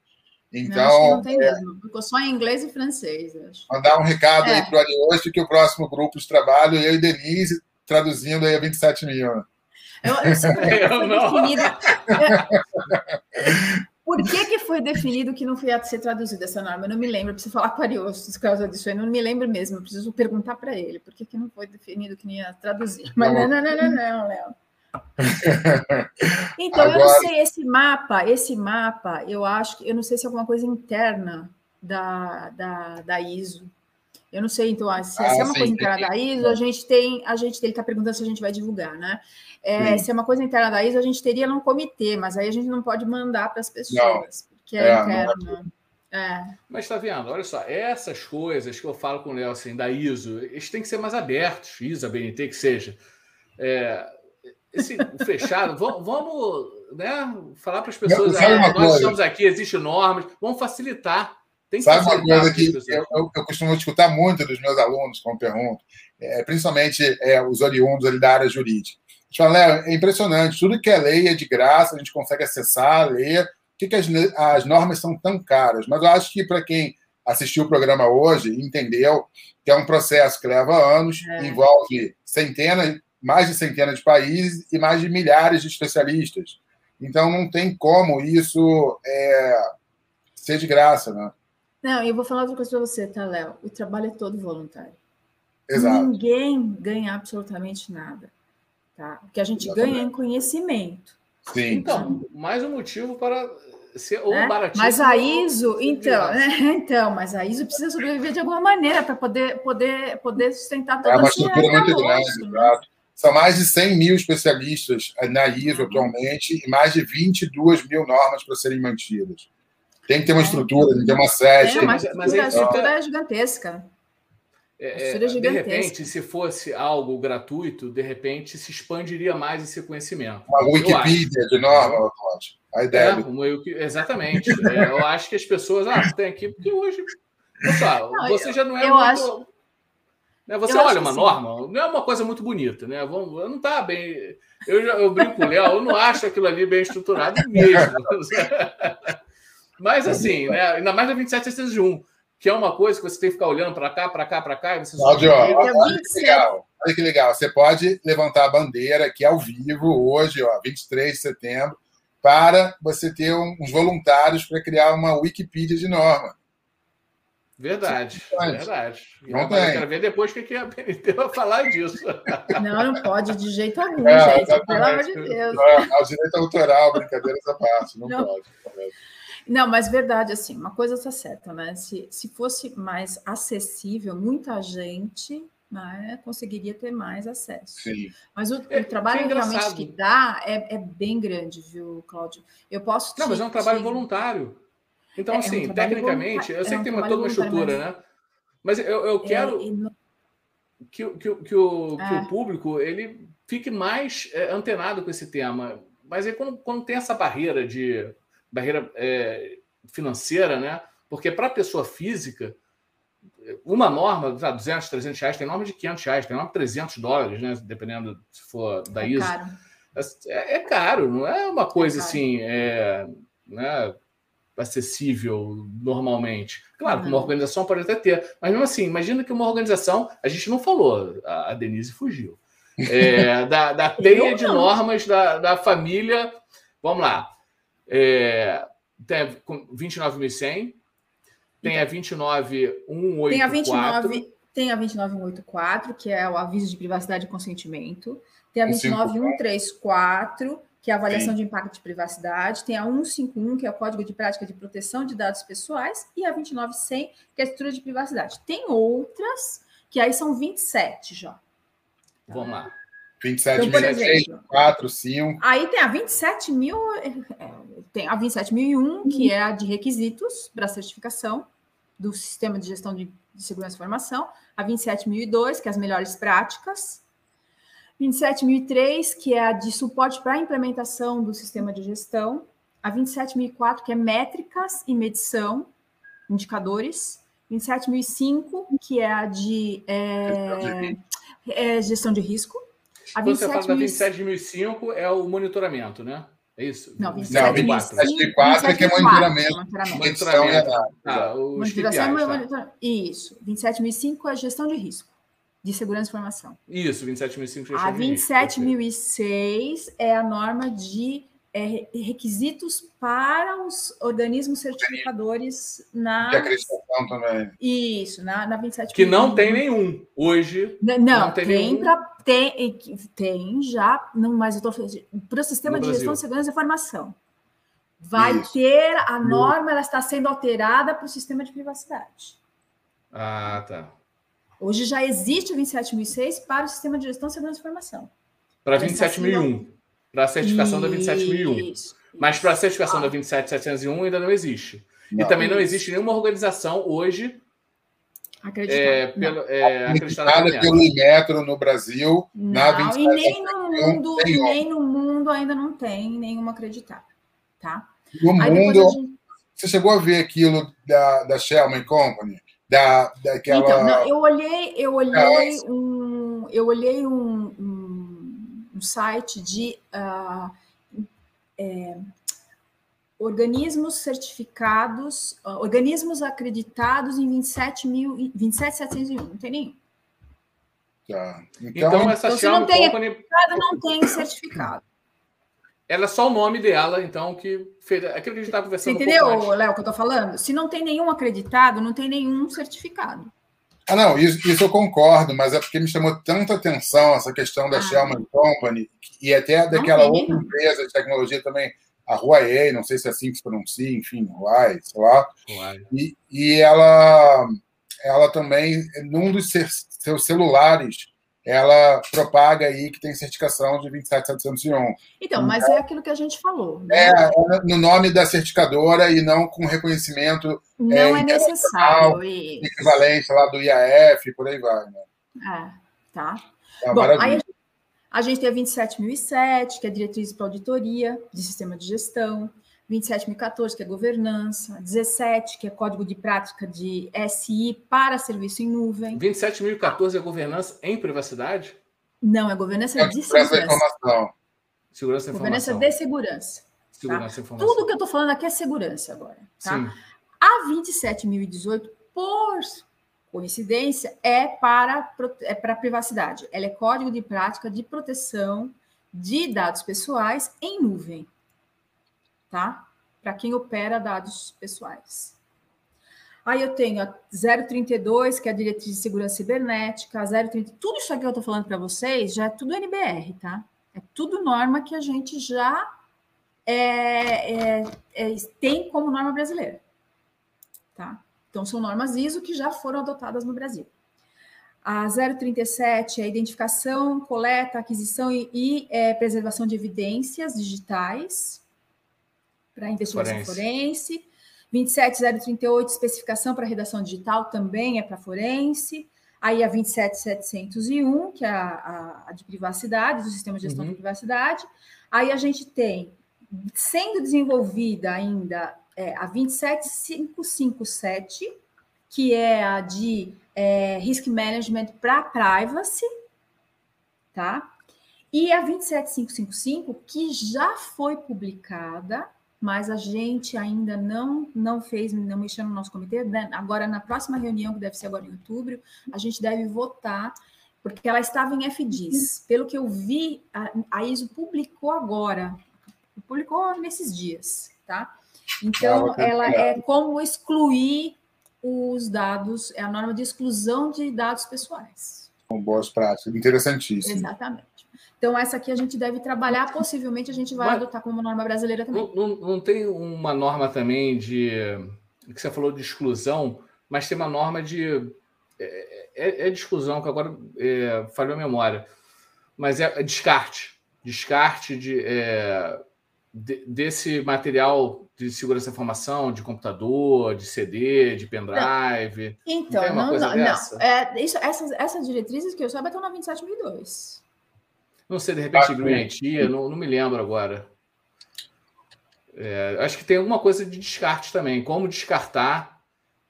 Então, não, não tem é, mesmo. Ficou só em inglês e francês. Acho. Mandar um recado é. aí para o Ariosto que o próximo grupo de trabalho, eu e Denise, traduzindo aí a 27 mil. Eu, eu, eu não. Por que, que foi definido que não foi a ser traduzida essa norma? Eu não me lembro, eu preciso falar com o Ariosto por causa disso, eu não me lembro mesmo, eu preciso perguntar para ele por que, que não foi definido que não ia traduzir. Mas não, não, não, não, não, Léo. Então, Agora... eu não sei, esse mapa, esse mapa, eu acho que eu não sei se é alguma coisa interna da, da, da ISO. Eu não sei, então, se, ah, se é uma sim, coisa interna da ISO, a gente tem, a gente ele está perguntando se a gente vai divulgar, né? É, se é uma coisa interna da ISO, a gente teria num comitê, mas aí a gente não pode mandar para as pessoas, não. porque é, é interno. É. Mas está vendo, olha só, essas coisas que eu falo com o Léo assim, da ISO, eles têm que ser mais abertos, ISO, BNT, que seja. É, esse fechado, vamos, vamos né, falar para as pessoas, ah, nós coisa? estamos aqui, existem normas, vamos facilitar. Tem que Sabe uma coisa que eu, eu, eu, costumo escutar muito dos meus alunos quando pergunto, é, principalmente é, os oriundos ali da área jurídica. Fala, Léo, é impressionante, tudo que é lei é de graça, a gente consegue acessar, ler. Por que, que as, as normas são tão caras? Mas eu acho que para quem assistiu o programa hoje entendeu que é um processo que leva anos, é. envolve centenas, mais de centenas de países e mais de milhares de especialistas. Então não tem como isso é, ser de graça, né? Não, eu vou falar outra coisa para você, tá, Léo? O trabalho é todo voluntário. Exato. Ninguém ganha absolutamente nada. Tá? O que a gente Exatamente. ganha é em conhecimento. Sim. Então, mais um motivo para ser ou né? baratinho. Mas a ISO, então, né? então, mas a ISO precisa sobreviver de alguma maneira para poder, poder, poder sustentar toda é uma estrutura muito grande, né? exato. São mais de 100 mil especialistas na ISO atualmente e mais de 22 mil normas para serem mantidas. Tem que ter uma é. estrutura, tem que ter uma sede. É, mas, mas a estrutura é gigantesca. É, é de repente, se fosse algo gratuito, de repente se expandiria mais esse conhecimento. Uma Wikipedia de norma. A ideia. É, uma, exatamente. é, eu acho que as pessoas. Ah, tem aqui, porque hoje. Pessoal, não, você eu, já não é muito. Acho... Né, você eu olha uma norma, não é uma coisa muito bonita, né? Vamos, não está bem. Eu, já, eu brinco com o Léo, eu não acho aquilo ali bem estruturado mesmo. Mas assim, né? ainda mais na 27601 que é uma coisa que você tem que ficar olhando para cá, para cá, para cá. E você Cláudio, olha, olha, que legal, olha que legal. Você pode levantar a bandeira aqui ao vivo, hoje, ó, 23 de setembro, para você ter uns voluntários para criar uma Wikipedia de norma. Verdade, verdade. Não eu tem. quero ver depois o que a PNT vai falar disso. Não, não pode de jeito algum, é, gente. Pelo amor de Deus. Não, o direito autoral, brincadeiras à parte, não, não. pode. Não, mas verdade, assim, uma coisa está certa, né? Se, se fosse mais acessível, muita gente né, conseguiria ter mais acesso. Sim. Mas o, é, o trabalho realmente que dá é, é, bem grande, viu, Cláudio? Eu posso. Não, mas é um trabalho te... voluntário. Então, é, assim, é um tecnicamente, eu sei é um que tem uma, toda uma estrutura, mas... né? Mas eu, eu é, quero que, que, que, o, que o é. público ele fique mais antenado com esse tema. Mas aí, quando, quando tem essa barreira de barreira é, financeira, né? Porque para a pessoa física, uma norma, 200, 300 reais, tem norma de 500 reais, tem norma de 300 dólares, né? Dependendo se for da é ISO. Caro. É, é, caro, não é uma coisa é assim, é, né, acessível normalmente. Claro, uhum. uma organização pode até ter, mas mesmo assim, imagina que uma organização, a gente não falou, a, a Denise fugiu, é, da, da teia de normas da, da família. Vamos lá, é, tem a 29.100, tem a 29184. Tem a 29, tem a 29184, que é o aviso de privacidade e consentimento. Tem a 29134, que é a avaliação Sim. de impacto de privacidade. Tem a 151, que é o Código de Prática de Proteção de Dados Pessoais. E a 29100, que é a estrutura de privacidade. Tem outras, que aí são 27 já. Vamos lá. 27 então, mil, 4, 5. Aí tem a 27 mil, é, tem a 27.001, uhum. que é a de requisitos para certificação do sistema de gestão de, de segurança e informação, a 27.002, que é as melhores práticas, 27.003, que é a de suporte para a implementação do sistema de gestão, a 27.004, que é métricas e medição, indicadores, 27.005, que é a de é, é, gestão de risco, a Quando você fala da 27.005 é o monitoramento, né? É isso? Não, 27.004 é que é monitoramento. Monitoramento. Ah, monitoração é monitoramento. Isso. 27.005 é gestão de risco de segurança e informação. Isso, 27.005 A 27.006 é a norma de é, requisitos para os organismos certificadores na. De acreditação também. Isso, na, na 27. Que não tem nenhum hoje. Não, não tem, tem, pra, tem, tem já, não, mas eu estou para o sistema no de Brasil. gestão de segurança e informação. Vai Isso. ter a norma, ela está sendo alterada para o sistema de privacidade. Ah, tá. Hoje já existe o 27.006 para o sistema de gestão de segurança e informação. Para 27.001 para a certificação Isso. da 27001. Mas para a certificação ah. da 27701 ainda não existe. Não. E também não existe nenhuma organização hoje acreditada, é, pelo, é, acreditada pelo Inmetro no Brasil. Não, na e nem no mundo, e nem no mundo ainda não tem nenhuma acreditada, tá? No Aí mundo, gente... você chegou a ver aquilo da, da Shellman Company? Da, daquela... Então, não, eu olhei, eu olhei um, eu olhei um, um um site de uh, é, organismos certificados, uh, organismos acreditados em 27 mil, 27.701, não tem nenhum. Tá. Então, então essa então, não tem Company... não tem certificado. Ela é só o nome dela, então, que fez. Aquilo que a gente estava conversando. Você entendeu, um Léo, o que eu estou falando? Se não tem nenhum acreditado, não tem nenhum certificado. Ah, não, isso, isso, eu concordo, mas é porque me chamou tanta atenção essa questão da ah. Shellman Company e até daquela outra empresa de tecnologia também, a Huawei, não sei se é assim que se pronuncia, enfim, Huawei, sei lá. E, e ela, ela também, num dos seus celulares, ela propaga aí que tem certificação de 27701. Então, mas é aquilo que a gente falou. Né? É, é, no nome da certificadora e não com reconhecimento. Não é, é necessário. Equivalente lá do IAF, por aí vai. Né? É, tá. É Bom, aí a gente tem a 27007, que é diretriz para auditoria de sistema de gestão. 27.014, que é governança, 17, que é código de prática de SI para serviço em nuvem. 27.014 é governança em privacidade? Não, é governança é de segurança. Informação. Segurança informação. Governança de segurança. Segurança tá? informação. Tudo que eu estou falando aqui é segurança agora. Tá? Sim. A 27.018, por coincidência, é para, é para privacidade. Ela é código de prática de proteção de dados pessoais em nuvem tá? Para quem opera dados pessoais. Aí eu tenho a 032, que é a diretriz de segurança cibernética, a 030, tudo isso aqui que eu estou falando para vocês já é tudo NBR, tá? É tudo norma que a gente já é, é, é, tem como norma brasileira, tá? Então são normas ISO que já foram adotadas no Brasil. A 037 é a identificação, coleta, aquisição e, e é, preservação de evidências digitais para investigação forense. forense. 27038, especificação para redação digital, também é para forense. Aí a 27701, que é a, a, a, de privacidade, do sistema de gestão uhum. de privacidade. Aí a gente tem, sendo desenvolvida ainda, é, a 27557, que é a de é, Risk Management para Privacy, tá? E a 27555, que já foi publicada mas a gente ainda não não fez, não mexeu no nosso comitê. Né? Agora, na próxima reunião, que deve ser agora em outubro, a gente deve votar, porque ela estava em FDIS. Pelo que eu vi, a, a ISO publicou agora, publicou nesses dias, tá? Então, ah, ela é como excluir os dados, é a norma de exclusão de dados pessoais. Com boas práticas, interessantíssimo. Exatamente. Então, essa aqui a gente deve trabalhar, possivelmente a gente vai Mas, adotar como norma brasileira também. Não, não, não, tem uma norma também de. que você falou de exclusão, mas tem uma norma de. É, é, é de exclusão, que agora é, falhou a memória. Mas é, é descarte. Descarte de, é, de, desse material de segurança da informação, de computador, de CD, de pendrive. Então, não, não, não. não. É, isso, essas, essas diretrizes que eu saiba estão na 27002. Não sei, de repente, Greentia, não, não me lembro agora. É, acho que tem alguma coisa de descarte também. Como descartar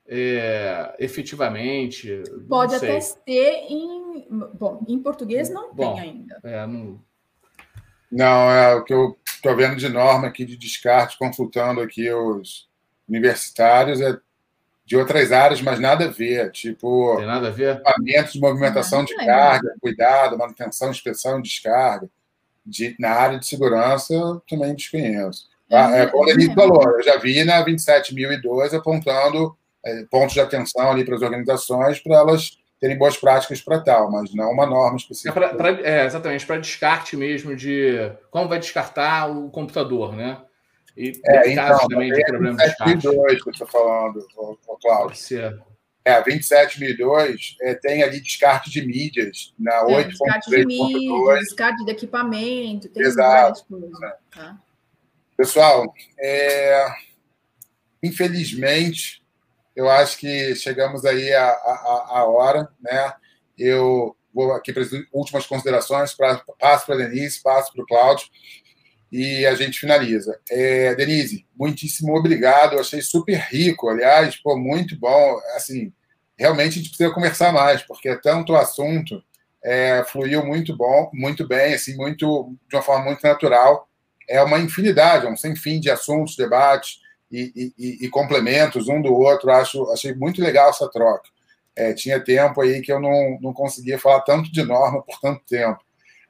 é, efetivamente. Pode até ter em. Bom, em português não Bom, tem ainda. É, não... não, é o que eu estou vendo de norma aqui de descarte, consultando aqui os universitários, é de outras áreas, mas nada a ver. Tipo, Tem nada a ver? equipamentos de movimentação de carga, cuidado, manutenção, inspeção e descarga. De, na área de segurança, eu também desconheço. Tá? É, como Denise falou, eu já vi na 27.002 apontando é, pontos de atenção ali para as organizações para elas terem boas práticas para tal, mas não uma norma específica. É, pra, pra, é exatamente, para descarte mesmo de como vai descartar o computador, né? E é, então, também de problemas de caixa. que eu estou falando, Cláudio. É, a 27002 é, tem ali descarte de mídias na é, 8.3.2. Descarte de mídia, descarte de equipamento, tem Exato. várias coisas. Tá? Pessoal, é, infelizmente, eu acho que chegamos aí a, a, hora, né? Eu vou aqui para as últimas considerações, pra, passo para a Denise, passo para o Cláudio e a gente finaliza. É, Denise, muitíssimo obrigado. Eu achei super rico, aliás, pô, muito bom. Assim, realmente a gente precisa conversar mais, porque é tanto assunto é, fluiu muito bom, muito bem, assim, muito de uma forma muito natural. É uma infinidade, é um sem fim de assuntos, debates e, e, e, complementos um do outro. Acho, achei muito legal essa troca. É, tinha tempo aí que eu não, não conseguia falar tanto de norma por tanto tempo.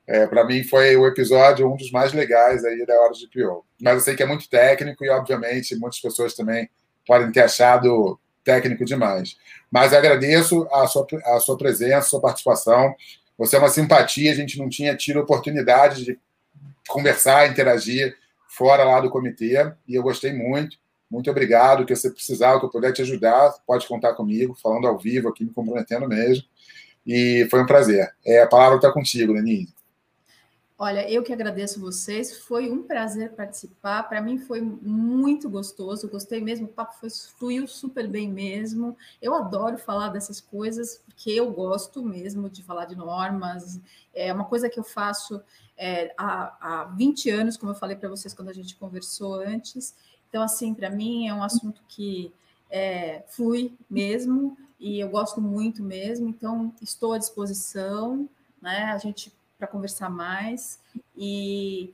É, para mim foi o episódio um dos mais legais aí da hora de PO. Mas eu sei que é muito técnico e, obviamente, muitas pessoas também podem ter achado técnico demais. Mas agradeço a sua, a sua presença, a sua participação. Você é uma simpatia, a gente não tinha tido oportunidade de conversar, interagir fora lá do comitê, e eu gostei muito. Muito obrigado. Que você precisar, que eu puder te ajudar, pode contar comigo, falando ao vivo aqui, me comprometendo mesmo. e foi um prazer. É, a palavra está contigo, Denise. Olha, eu que agradeço vocês, foi um prazer participar. Para mim foi muito gostoso, gostei mesmo, o papo foi, fluiu super bem mesmo. Eu adoro falar dessas coisas, porque eu gosto mesmo de falar de normas. É uma coisa que eu faço é, há, há 20 anos, como eu falei para vocês quando a gente conversou antes. Então, assim, para mim é um assunto que é, flui mesmo e eu gosto muito mesmo, então estou à disposição, né? A gente para conversar mais e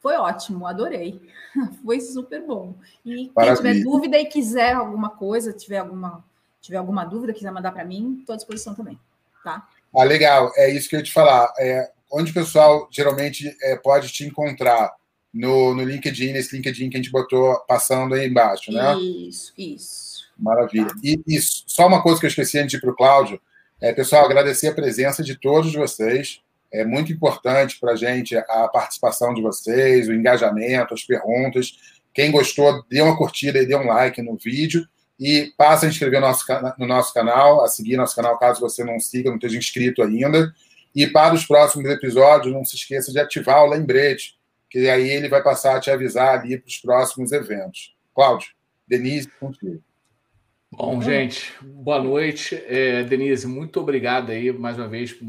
foi ótimo, adorei. Foi super bom. E Maravilha. quem tiver dúvida e quiser alguma coisa, tiver alguma, tiver alguma dúvida, quiser mandar para mim, estou à disposição também, tá? Ah, legal. É isso que eu ia te falar. É, onde o pessoal geralmente é, pode te encontrar? No, no LinkedIn, nesse LinkedIn que a gente botou passando aí embaixo, né? Isso, isso. Maravilha. Tá. E, e só uma coisa que eu esqueci antes de ir para o Cláudio, é, pessoal, agradecer a presença de todos vocês. É muito importante para a gente a participação de vocês, o engajamento, as perguntas. Quem gostou, dê uma curtida e dê um like no vídeo. E passa a inscrever no nosso, no nosso canal, a seguir nosso canal, caso você não siga, não esteja inscrito ainda. E para os próximos episódios, não se esqueça de ativar o lembrete, que aí ele vai passar a te avisar ali para os próximos eventos. Cláudio, Denise, contigo. Bom, gente, boa noite. É, Denise, muito obrigado aí mais uma vez por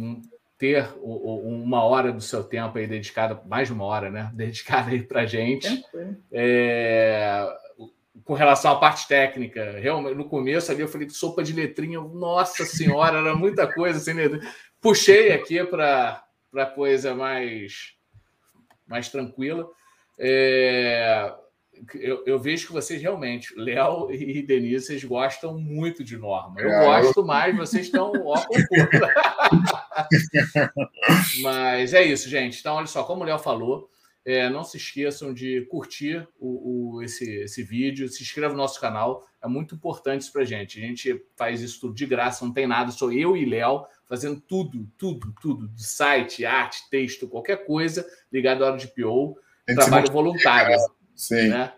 ter uma hora do seu tempo aí dedicada, mais de uma hora, né? Dedicada aí para gente. É, com relação à parte técnica, realmente, no começo ali eu falei sopa de letrinha, nossa senhora, era muita coisa assim, né? Puxei aqui para coisa mais, mais tranquila. É, eu, eu, vejo que vocês realmente, Léo e Denise, vocês gostam muito de norma. Eu é, gosto eu... mais, vocês estão ó Mas é isso, gente. Então, olha só, como o Léo falou, é, não se esqueçam de curtir o, o, esse, esse vídeo, se inscreva no nosso canal, é muito importante isso para gente. A gente faz isso tudo de graça, não tem nada, sou eu e Léo fazendo tudo, tudo, tudo, de site, arte, texto, qualquer coisa ligado à hora de PO, trabalho voluntário. Sim. Né?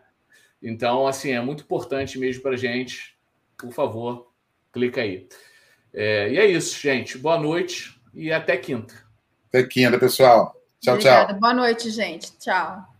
Então, assim, é muito importante mesmo para gente. Por favor, clica aí. É, e é isso, gente. Boa noite e até quinta. Até quinta, pessoal. Tchau, Obrigada. tchau. Boa noite, gente. Tchau.